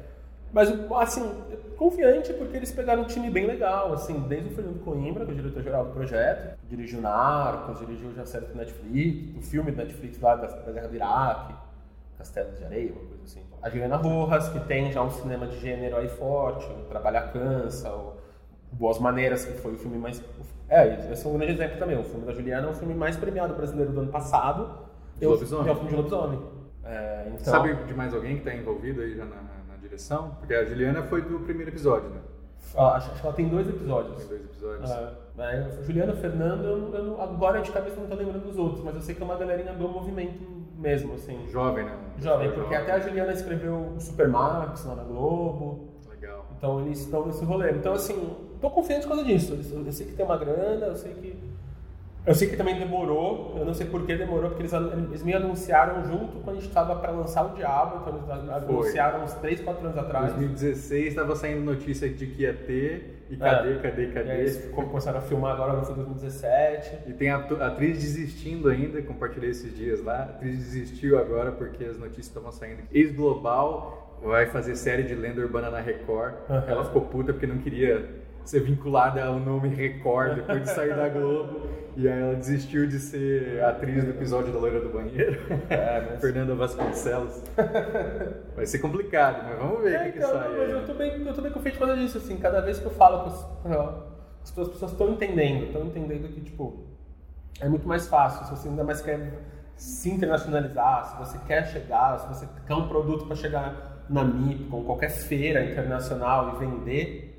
Mas, assim, confiante porque eles pegaram um time bem legal, assim, desde o Fernando Coimbra, que é o diretor-geral do projeto, que dirigiu Narcos, dirigiu já série do Netflix, o filme do Netflix lá da, da Guerra do Iraque, Castelo de Areia, uma coisa assim. A Juliana Rojas, que tem já um cinema de gênero aí forte, o Trabalha Cansa, o Boas Maneiras, que foi o filme mais... É, esse é um grande exemplo também, o filme da Juliana é o filme mais premiado brasileiro do ano passado. De É lobisomem. É o filme de lobisomem. É, então, Sabe de mais alguém que está envolvido aí já na direção? Porque a Juliana foi do primeiro episódio, né? Ah, acho, acho que ela tem dois episódios. Tem dois episódios. Ah, mas Juliana, Fernando, eu, eu agora de cabeça não tô lembrando dos outros, mas eu sei que é uma galerinha do movimento mesmo, assim. Jovem, né? Jovem, porque até a Juliana escreveu o Supermax lá na Globo, Legal. então eles estão nesse rolê. Então, assim, tô confiante por causa disso. Eu sei que tem uma grana, eu sei que. Eu sei que também demorou, eu não sei por que demorou, porque eles, eles me anunciaram junto quando a gente estava para lançar o Diabo, então eles anunciaram uns 3, 4 anos Em atrás. 2016 estava saindo notícia de que ia ter, e cadê, É. cadê, E aí cadê? eles começaram a filmar agora fim de 2017. E tem a atriz desistindo ainda, compartilhei esses dias lá. A atriz desistiu agora porque as notícias estavam saindo. Ex-Global vai fazer série de lenda urbana na Record. Aham. Ela ficou puta porque não queria ser vinculada ao nome Record depois de sair da Globo. E aí ela desistiu de ser atriz do episódio da Loira do Banheiro. É, mas- *laughs* Fernanda Vasconcelos. Vai ser complicado, mas vamos ver o É, que, que então, sai. mas aí. eu tô bem, eu tô bem confiante por causa disso, assim, cada vez que eu falo com as, as pessoas estão entendendo, estão entendendo que, tipo, é muito mais fácil, se você ainda mais quer se internacionalizar, se você quer chegar, se você quer um produto para chegar na MIP, com qualquer feira internacional e vender,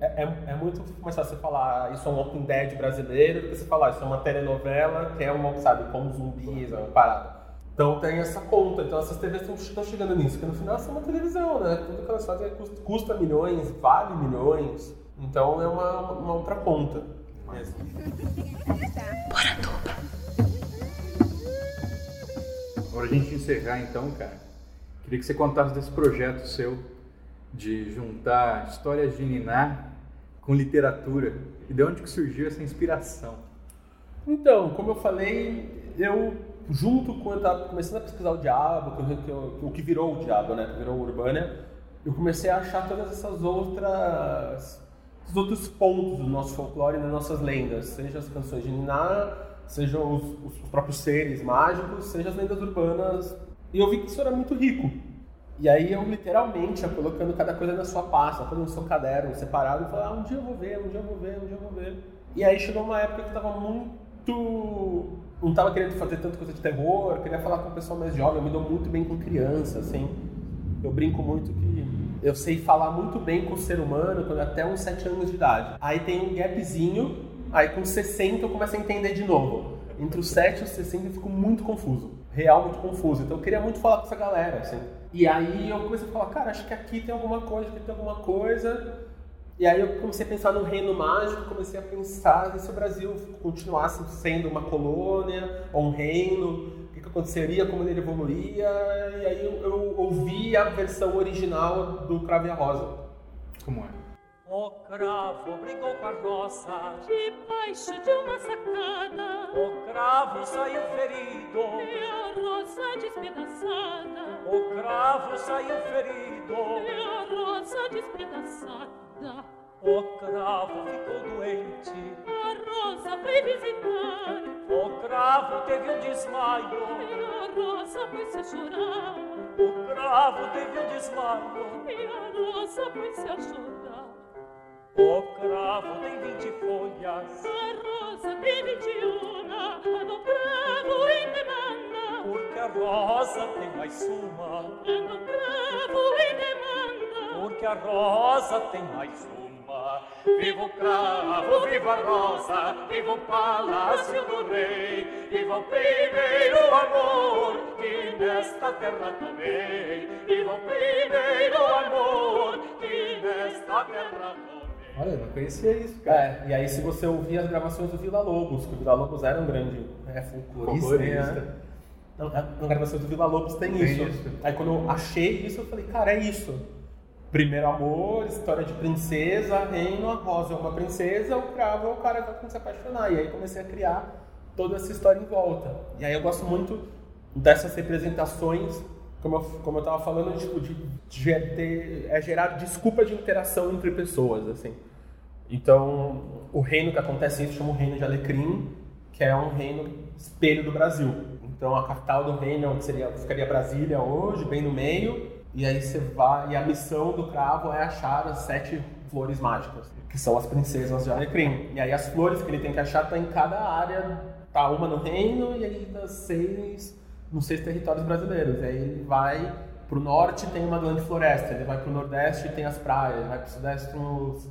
é, é- é muito mais fácil você falar "Ah, isso é um Walking Dead brasileiro do que você falar isso é uma telenovela que é uma, sabe, com zumbis, é uma parada. Então tem essa conta, então essas TVs estão, chegando nisso, porque no final são uma televisão, né? Tudo que elas fazem é custa, custa milhões, vale milhões. Então é uma, uma outra ponta. mesmo. Agora a gente encerrar então, cara, queria que você contasse desse projeto seu de juntar histórias de Niná com literatura e de onde que surgiu essa inspiração. Então, como eu falei, eu junto com eu estava começando a pesquisar o diabo, que que o que virou o diabo, né, que virou o Urbânia, eu comecei a achar todas essas outras esses outros pontos do nosso folclore e das nossas lendas, seja as canções de Niná, sejam os, os próprios seres mágicos, seja as lendas urbanas. E eu vi que isso era muito rico. E aí eu literalmente ia colocando cada coisa na sua pasta, colocando no seu caderno, separado, e falava, ah, um dia eu vou ver, um dia eu vou ver, um dia eu vou ver. E aí chegou uma época que eu tava muito. Não tava querendo fazer tanta coisa de terror, queria falar com o pessoal mais jovem, eu me dou muito bem com criança, assim. Eu brinco muito que eu sei falar muito bem com o ser humano quando até uns 7 anos de idade. Aí tem um gapzinho, aí com 60 eu começo a entender de novo. Entre os 7 e os 60 eu fico muito confuso. Real, muito confuso. Então eu queria muito falar com essa galera, assim. E aí eu comecei a falar, cara, acho que aqui tem alguma coisa, aqui tem alguma coisa. E aí eu comecei a pensar no reino mágico, comecei a pensar se o Brasil continuasse sendo uma colônia ou um reino, o que, que aconteceria, como ele evoluiria. E aí eu, eu ouvi a versão original do Cravo e a Rosa. Como é? O cravo brigou com a roça, Debaixo de uma sacada. O cravo saiu ferido, E a rosa despedaçada. O cravo saiu ferido, E a rosa despedaçada. O cravo ficou doente, A rosa foi visitar. O cravo teve um desmaio, E a rosa pôs-se a chorar. O cravo teve um desmaio, E a rosa pôs-se a chorar o cravo tem vinte folhas, A rosa tem vitiuna A do cravo em demanda porque a rosa tem mais uma, A do cravo em demanda porque a rosa tem mais uma. Viva o cravo, viva a rosa, viva o palácio do rei, viva o primeiro amor que nesta terra tomei, viva o primeiro amor que nesta terra tomei. Olha, eu não conhecia isso, cara. É, e aí se você ouvir as gravações do Vila Lobos, que o Vila Lobos era um grande é, folclorista, Folclorista. né? Então, Na gravação do Vila Lobos tem, Tem isso. isso. Aí quando eu achei isso, eu falei, cara, é isso. Primeiro amor, história de princesa, reino, a rosa é uma princesa, o cravo é o cara que vai se apaixonar. E aí comecei a criar toda essa história em volta. E aí eu gosto muito dessas representações, como eu, como eu tava falando, tipo, de, de ter, é gerar desculpa de interação entre pessoas, assim. Então, o reino que acontece isso chama o Reino de Alecrim, que é um reino espelho do Brasil. Então, a capital do reino onde seria, ficaria Brasília hoje, bem no meio, e aí você vai, e a missão do cravo é achar as sete flores mágicas, que são as princesas de Alecrim. E aí as flores que ele tem que achar estão em cada área, tá uma no reino e aí das seis, nos seis territórios brasileiros. E aí ele vai pro norte tem uma grande floresta, ele vai pro nordeste tem as praias, ele vai pro sudeste os,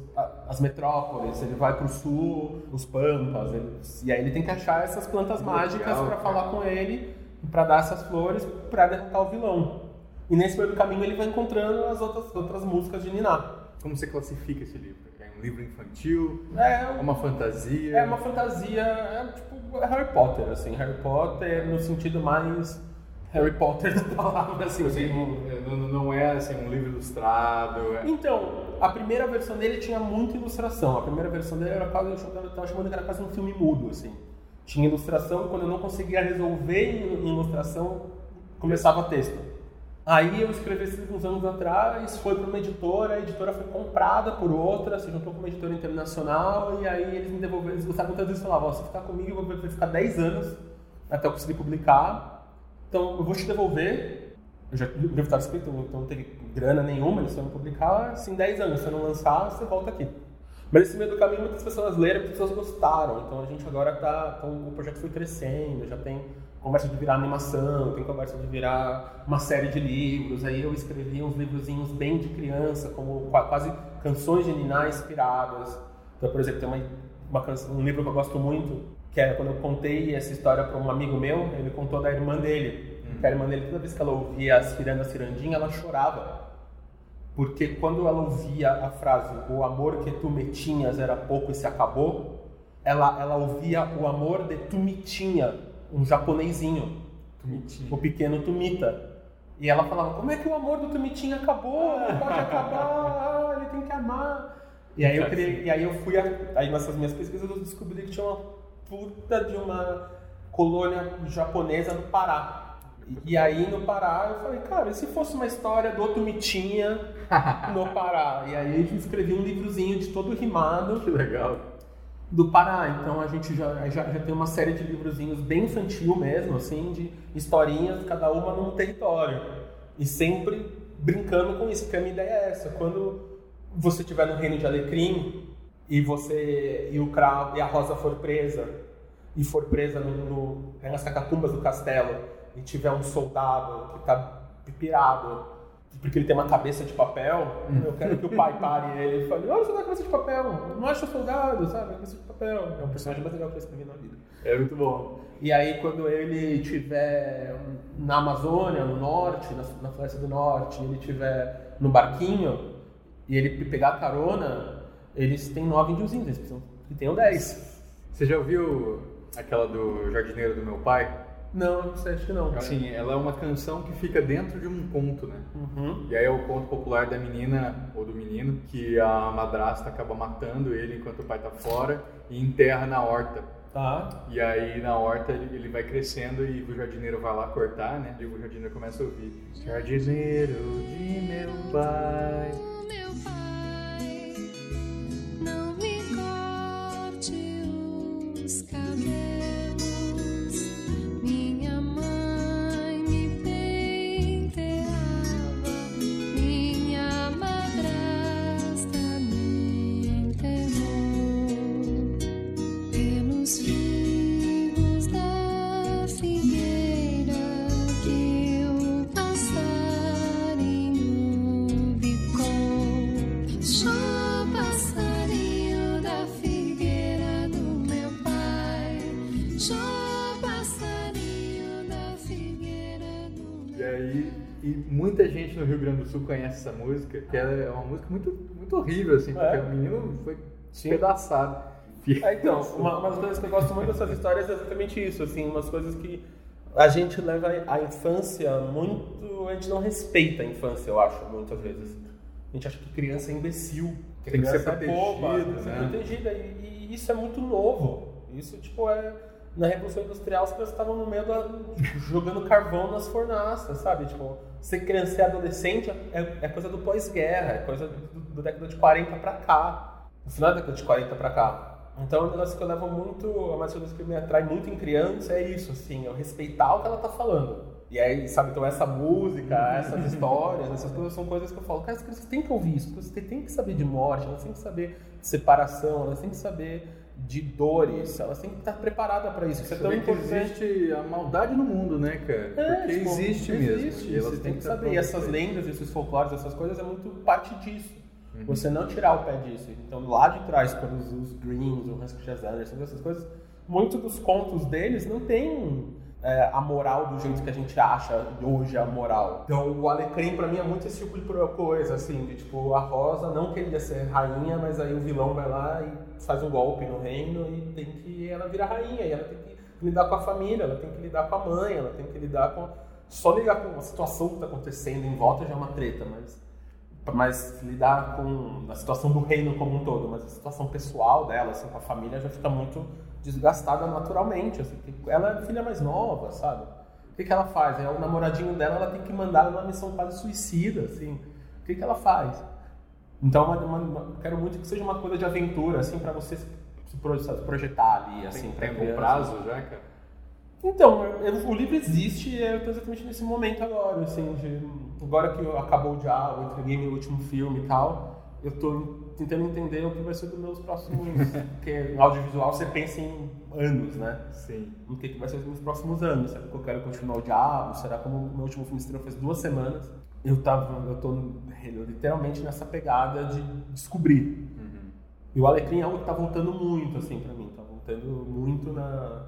as metrópoles, ele vai pro sul os pampas, ele- e aí ele tem que achar essas plantas mágicas para cara. falar com ele, para dar essas flores para derrotar o vilão. E nesse meio do caminho ele vai encontrando as outras, outras músicas de Niná. Como você classifica esse livro? É um livro infantil? É, É uma fantasia? É uma fantasia, é tipo Harry Potter, assim, Harry Potter no sentido mais Harry Potter da palavra, assim. Assim, não, não- não é assim, um livro ilustrado. é- Então, a primeira versão dele tinha muita ilustração. A primeira versão dele era quase, eu chamava- eu tava chamando que era quase um filme mudo, assim. Tinha ilustração, quando eu não conseguia resolver em, ilustração, começava texto. Aí eu escrevi livro uns anos atrás, foi para uma editora, a editora foi comprada por outra, se juntou com uma editora internacional, e aí eles me devolveram, eles gostaram tanto disso, falavam, ó, se ficar comigo, eu vou ficar 10 anos até eu conseguir publicar, então eu vou te devolver, eu já, o livro estava escrito, então não teve grana nenhuma, eles foram publicar, assim, 10 anos, se eu não lançar, você volta aqui. Mas nesse meio do caminho muitas pessoas leram, muitas pessoas gostaram, então a gente agora tá, então o projeto foi crescendo, já tem conversa de virar animação, tem conversa de virar uma série de livros, aí eu escrevi uns livrozinhos bem de criança, como qua- quase canções de Niná inspiradas. Então, por exemplo, tem uma, uma canção, um livro que eu gosto muito, que é quando eu contei essa história para um amigo meu, ele contou da irmã dele, que a irmã dele, toda vez que ela ouvia as Ciranda Cirandinha, ela chorava. porque quando ela ouvia a frase o amor que tu me tinhas era pouco e se acabou, ela, ela ouvia o amor de tu me tinha, um japonesinho, o pequeno Tumita. E ela falava, como é que o amor do Tumitinha acabou? Não pode acabar, ele tem que amar. E aí eu, criei, e aí eu fui, a- aí nessas minhas pesquisas eu descobri que tinha uma puta de uma colônia japonesa no Pará. E, aí no Pará eu falei, cara, e se fosse uma história do Tumitinha *laughs* no Pará? E aí eu escrevi um livrozinho de todo rimado Que legal. do Pará. Então a gente já, já, já tem uma série de livrozinhos bem infantil mesmo, assim, de historinhas, cada uma num território. E sempre brincando com isso, porque a minha ideia é essa. Quando você estiver no reino de Alecrim e você e o cravo e a rosa for presa e for presa no, no, nas catacumbas do castelo e tiver um soldado que está pirado porque ele tem uma cabeça de papel, eu quero que o pai pare ele e fale, olha, você tem cabeça de papel, não acha soldado, sabe? Cabeça de papel. É um personagem mais legal que eu escrevi na vida. É muito bom. E aí, quando ele estiver na Amazônia, no norte, na, na Floresta do Norte, ele estiver no barquinho e ele pegar carona, eles têm nove índiozinhos, eles precisam que tenham dez. Você já ouviu aquela do Jardineiro do Meu Pai? Não, não sei, acho que não. Sim, ela é uma canção que fica dentro de um conto, né? Uhum. E aí é o conto popular da menina ou do menino que a madrasta acaba matando ele enquanto o pai tá fora e enterra na horta. Tá. E aí na horta ele, vai crescendo e o jardineiro vai lá cortar, né? E o jardineiro começa a ouvir: Jardineiro de. Meu pai, os e muita gente no Rio Grande do Sul conhece essa música, que é uma música muito, muito horrível, assim, porque É. o menino foi Sim. despedaçado. É, então, uma, uma das coisas que eu gosto muito dessas histórias é exatamente isso, assim, umas coisas que a gente leva a infância muito, a gente não respeita a infância, eu acho, muitas vezes. A gente acha que criança é imbecil, que Tem que criança ser é boba, protegida, que ser né? protegida, e, e isso é muito novo. Isso, tipo, é... Na Revolução Industrial, as crianças estavam no meio da... jogando carvão nas fornaças, sabe? Tipo, ser criança e adolescente é, é coisa do pós-guerra, é coisa do, do década de 40 pra cá. No final da década de 40 pra cá. Então, um negócio que eu levo muito, a mais que me atrai muito em criança é isso, assim, eu respeitar o que ela tá falando. E aí, sabe, então essa música, essas histórias, essas coisas são coisas que eu falo, cara, as crianças têm que ouvir isso, as crianças têm que saber de morte, elas têm que saber de separação, elas têm que saber de dores, elas têm que estar preparadas para isso. Isso é tão Saber que importante. existe a maldade no mundo, né, cara? É, Porque tipo, existe mesmo. Existe, elas você tem que saber. E essas lendas, esses folclores, essas coisas é muito parte disso. Uhum. Você não tirar o pé disso. Então, lá de trás, quando os, os Greens, o Husky Jazz Anderson, essas coisas, muitos dos contos deles não tem é, a moral do jeito que a gente acha hoje a moral. Então, o Alecrim, pra mim, é muito esse tipo de coisa, assim, de tipo, a Rosa não queria ser rainha, mas aí o vilão vai lá e faz um golpe no reino e tem que ela vira rainha, e ela tem que lidar com a família, ela tem que lidar com a mãe, ela tem que lidar com. Só lidar com a situação que está acontecendo em volta já é uma treta, mas mas lidar com a situação do reino como um todo, mas a situação pessoal dela, assim, com a família, já fica muito desgastada naturalmente. Assim, ela é filha mais nova, sabe? O que, que ela faz? É o namoradinho dela, ela tem que mandar ela numa missão quase suicida, assim. O que, que ela faz? Então, uma, uma, uma- quero muito que seja uma coisa de aventura, assim, para você se, se pro- se projetar ali, assim, tem um prazo já, cara? Então, eu- o livro existe e eu tô exatamente nesse momento agora, assim, de, agora que acabou o diálogo, entreguei meu último filme e tal, eu tô tentando entender o que vai ser dos meus próximos, *laughs* porque no audiovisual você pensa em anos, né? Sim. O que, que vai ser os meus próximos anos? Será que eu quero continuar o diabo? Será que o meu último filme estreou faz duas semanas? Eu tava, eu tô literalmente nessa pegada de descobrir. E o Alecrim é algo que tá voltando muito, assim, pra mim. Tá voltando muito na...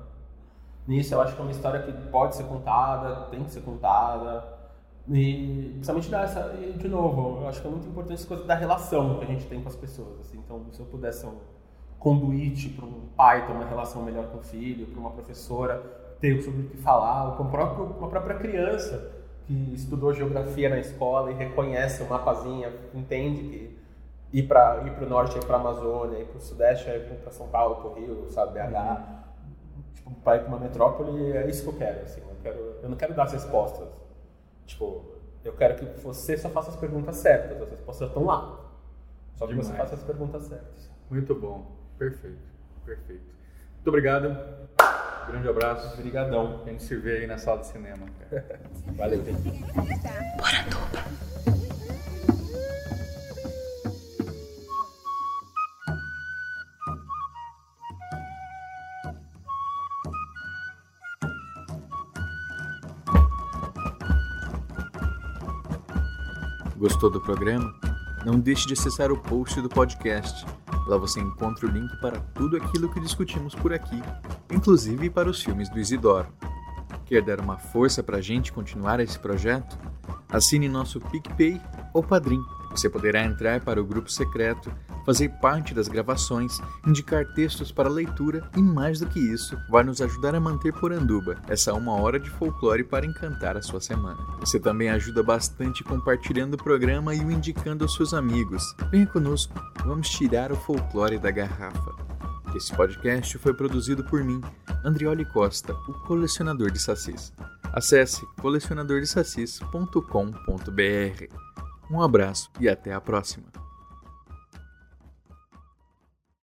nisso. Eu acho que é uma história que pode ser contada, tem que ser contada. E principalmente dar essa, e, de novo, eu acho que é muito importante essa coisa da relação que a gente tem com as pessoas. Assim. Então, se eu pudesse um conduíte para um pai ter uma relação melhor com o filho, para uma professora ter sobre o que falar, ou para próprio, uma própria criança que estudou geografia na escola e reconhece o mapazinha, entende que ir para ir o norte é para a Amazônia, ir para o sudeste é para São Paulo, para o Rio, sabe, BH. Tipo, para ir para uma metrópole, é isso que eu quero. Assim, eu, quero, eu não quero dar as respostas. Tipo, eu quero que você só faça as perguntas certas, as respostas estão lá. Só que Demais. você faça as perguntas certas. Muito bom. Perfeito. Perfeito. Muito obrigado. Grande abraço. Obrigadão. A gente se vê aí na sala de cinema. *laughs* Valeu, gente. Gostou do programa? Não deixe de acessar o post do podcast. Lá você encontra o link para tudo aquilo que discutimos por aqui, inclusive para os filmes do Isidoro. Quer dar uma força para a gente continuar esse projeto? Assine nosso PicPay ou Padrim. Você poderá entrar para o grupo secreto, fazer parte das gravações, indicar textos para leitura e, mais do que isso, vai nos ajudar a manter Poranduba, essa uma hora de folclore para encantar a sua semana. Você também ajuda bastante compartilhando o programa e o indicando aos seus amigos. Venha conosco, vamos tirar o folclore da garrafa. Esse podcast foi produzido por mim, Andrioli Costa, o colecionador de sacis. Acesse colecionadordesacis.com.br. Um abraço e até a próxima.